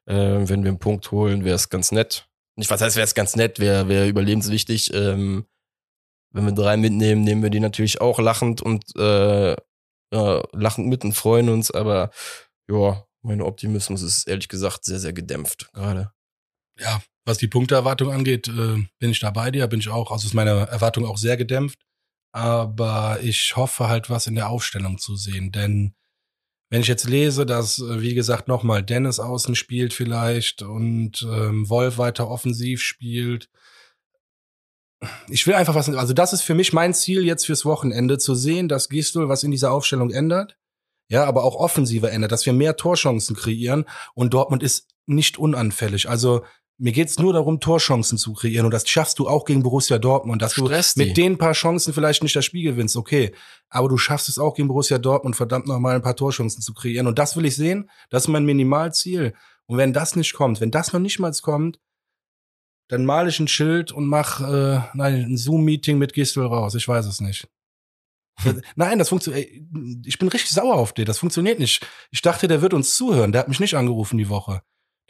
Äh, wenn wir einen Punkt holen, wäre es ganz nett. Nicht, was heißt, wäre es ganz nett, wäre wär überlebenswichtig. Ähm, wenn wir drei mitnehmen, nehmen wir die natürlich auch lachend und äh, ja, lachend mit und freuen uns, aber ja, mein Optimismus ist ehrlich gesagt sehr, sehr gedämpft gerade. Ja, was die Punkteerwartung angeht, äh, bin ich da bei dir, bin ich auch, also ist meine Erwartung auch sehr gedämpft. Aber ich hoffe halt, was in der Aufstellung zu sehen, denn wenn ich jetzt lese, dass, äh, wie gesagt, nochmal Dennis außen spielt vielleicht und ähm, Wolf weiter offensiv spielt, ich will einfach was, also das ist für mich mein Ziel jetzt fürs Wochenende, zu sehen, dass Gistol was in dieser Aufstellung ändert, ja, aber auch offensiver ändert, dass wir mehr Torchancen kreieren und Dortmund ist nicht unanfällig. Also mir geht's nur darum, Torchancen zu kreieren. Und das schaffst du auch gegen Borussia Dortmund. Dass Stress du mit den paar Chancen vielleicht nicht das Spiel gewinnst, okay. Aber du schaffst es auch gegen Borussia Dortmund, verdammt nochmal ein paar Torchancen zu kreieren. Und das will ich sehen. Das ist mein Minimalziel. Und wenn das nicht kommt, wenn das noch nicht mal kommt, dann male ich ein Schild und mach äh, nein, ein Zoom-Meeting mit Gistel raus. Ich weiß es nicht. Nein, das funktioniert. Ich bin richtig sauer auf dir. Das funktioniert nicht. Ich dachte, der wird uns zuhören. Der hat mich nicht angerufen die Woche.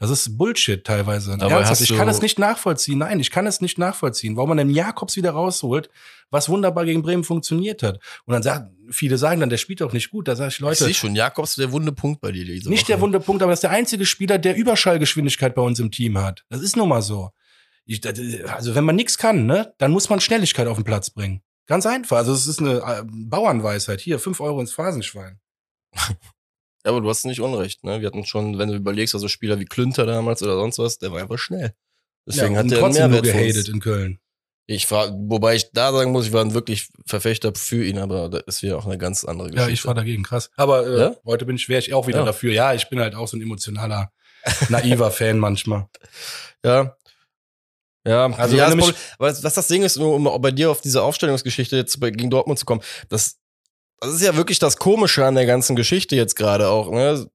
Das ist Bullshit teilweise. Ich kann es nicht nachvollziehen. Nein, ich kann es nicht nachvollziehen, warum man den Jakobs wieder rausholt, was wunderbar gegen Bremen funktioniert hat. Und dann sagen, viele sagen dann, der spielt doch nicht gut. Da sage ich, Leute. Ich sehe schon, Jakobs der wunde Punkt bei dir. Diese nicht Woche. der wunde Punkt, aber das ist der einzige Spieler, der Überschallgeschwindigkeit bei uns im Team hat. Das ist nun mal so. Ich, also wenn man nichts kann, ne, dann muss man Schnelligkeit auf den Platz bringen. Ganz einfach. Also es ist eine äh, Bauernweisheit. Hier, fünf Euro ins Phasenschwein. Ja, aber du hast nicht unrecht, ne? Wir hatten schon, wenn du überlegst, also Spieler wie Klünter damals oder sonst was, der war einfach schnell. Deswegen ja, hat der trotzdem Mehrwert nur gehatet in Köln. Ich war, wobei ich da sagen muss, ich war ein wirklich Verfechter für ihn, aber da ist wieder auch eine ganz andere Geschichte. Ja, ich war dagegen, krass. Aber äh, ja? heute bin ich, wäre ich auch wieder ja. dafür. Ja, ich bin halt auch so ein emotionaler, naiver Fan manchmal. Ja. Ja, also ja, das was, was das Ding ist, nur um bei dir auf diese Aufstellungsgeschichte jetzt gegen Dortmund zu kommen, das das ist ja wirklich das Komische an der ganzen Geschichte jetzt gerade auch. Ne?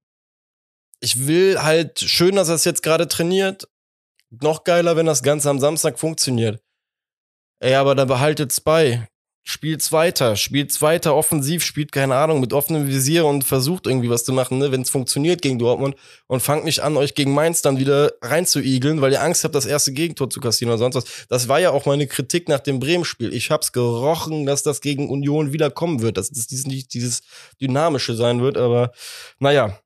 Ich will halt schön, dass er es jetzt gerade trainiert. Noch geiler, wenn das Ganze am Samstag funktioniert. Ey, aber dann behaltet's bei spielt's weiter, spielt's weiter offensiv, spielt keine Ahnung mit offenem Visier und versucht irgendwie was zu machen, ne, wenn es funktioniert gegen Dortmund und fangt nicht an, euch gegen Mainz dann wieder reinzuigeln, weil ihr Angst habt, das erste Gegentor zu kassieren oder sonst was. Das war ja auch meine Kritik nach dem Bremen-Spiel. Ich hab's gerochen, dass das gegen Union wieder kommen wird, dass das dieses, dieses dynamische sein wird, aber naja,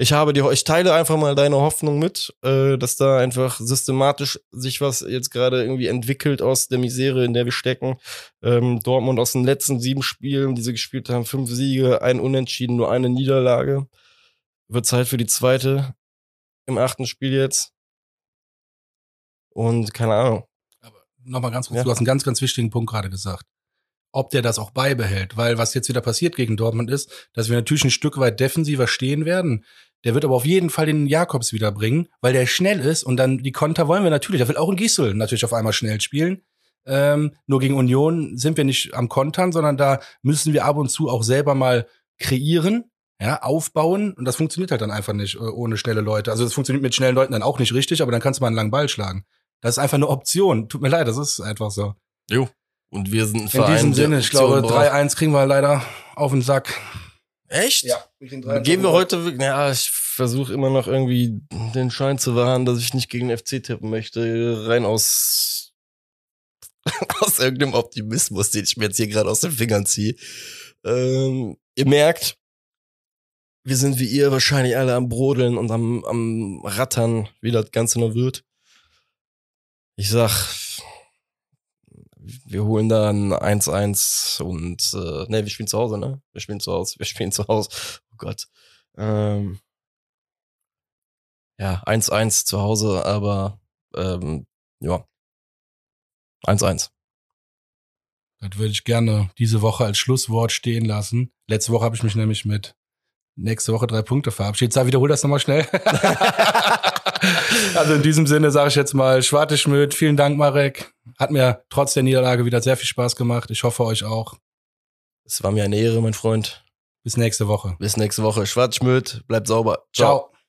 ich habe die, ich teile einfach mal deine Hoffnung mit, äh, dass da einfach systematisch sich was jetzt gerade irgendwie entwickelt aus der Misere, in der wir stecken. Ähm, Dortmund aus den letzten sieben Spielen, die sie gespielt haben, fünf Siege, ein Unentschieden, nur eine Niederlage. Wird Zeit für die zweite im achten Spiel jetzt. Und keine Ahnung. Aber nochmal ganz kurz, ja. du hast einen ganz, ganz wichtigen Punkt gerade gesagt ob der das auch beibehält. Weil was jetzt wieder passiert gegen Dortmund ist, dass wir natürlich ein Stück weit defensiver stehen werden. Der wird aber auf jeden Fall den Jakobs wiederbringen, weil der schnell ist und dann die Konter wollen wir natürlich. Da will auch ein Giesel natürlich auf einmal schnell spielen. Ähm, nur gegen Union sind wir nicht am Kontern, sondern da müssen wir ab und zu auch selber mal kreieren, ja, aufbauen und das funktioniert halt dann einfach nicht äh, ohne schnelle Leute. Also das funktioniert mit schnellen Leuten dann auch nicht richtig, aber dann kannst du mal einen langen Ball schlagen. Das ist einfach eine Option. Tut mir leid, das ist einfach so. Jo. Und wir sind ein Verein. In diesem Sinne, ich glaube, 3-1 kriegen wir leider auf den Sack. Echt? Ja. Gehen wir heute, ja, ich versuche immer noch irgendwie den Schein zu wahren, dass ich nicht gegen den FC tippen möchte, rein aus, aus irgendeinem Optimismus, den ich mir jetzt hier gerade aus den Fingern ziehe. Ähm, ihr merkt, wir sind wie ihr wahrscheinlich alle am Brodeln und am, am Rattern, wie das Ganze noch wird. Ich sag, wir holen dann 1-1 und äh, ne, wir spielen zu Hause, ne? Wir spielen zu Hause, wir spielen zu Hause. Oh Gott. Ähm, ja, 1-1 zu Hause, aber ähm, ja. 1-1. Das würde ich gerne diese Woche als Schlusswort stehen lassen. Letzte Woche habe ich mich nämlich mit nächste Woche drei Punkte verabschiedet. Sag, wiederhol das nochmal schnell. also in diesem Sinne sage ich jetzt mal Schwarte Schmidt, vielen Dank, Marek. Hat mir trotz der Niederlage wieder sehr viel Spaß gemacht. Ich hoffe euch auch. Es war mir eine Ehre, mein Freund. Bis nächste Woche. Bis nächste Woche. Schwarz Schmidt, bleibt sauber. Ciao. Ciao.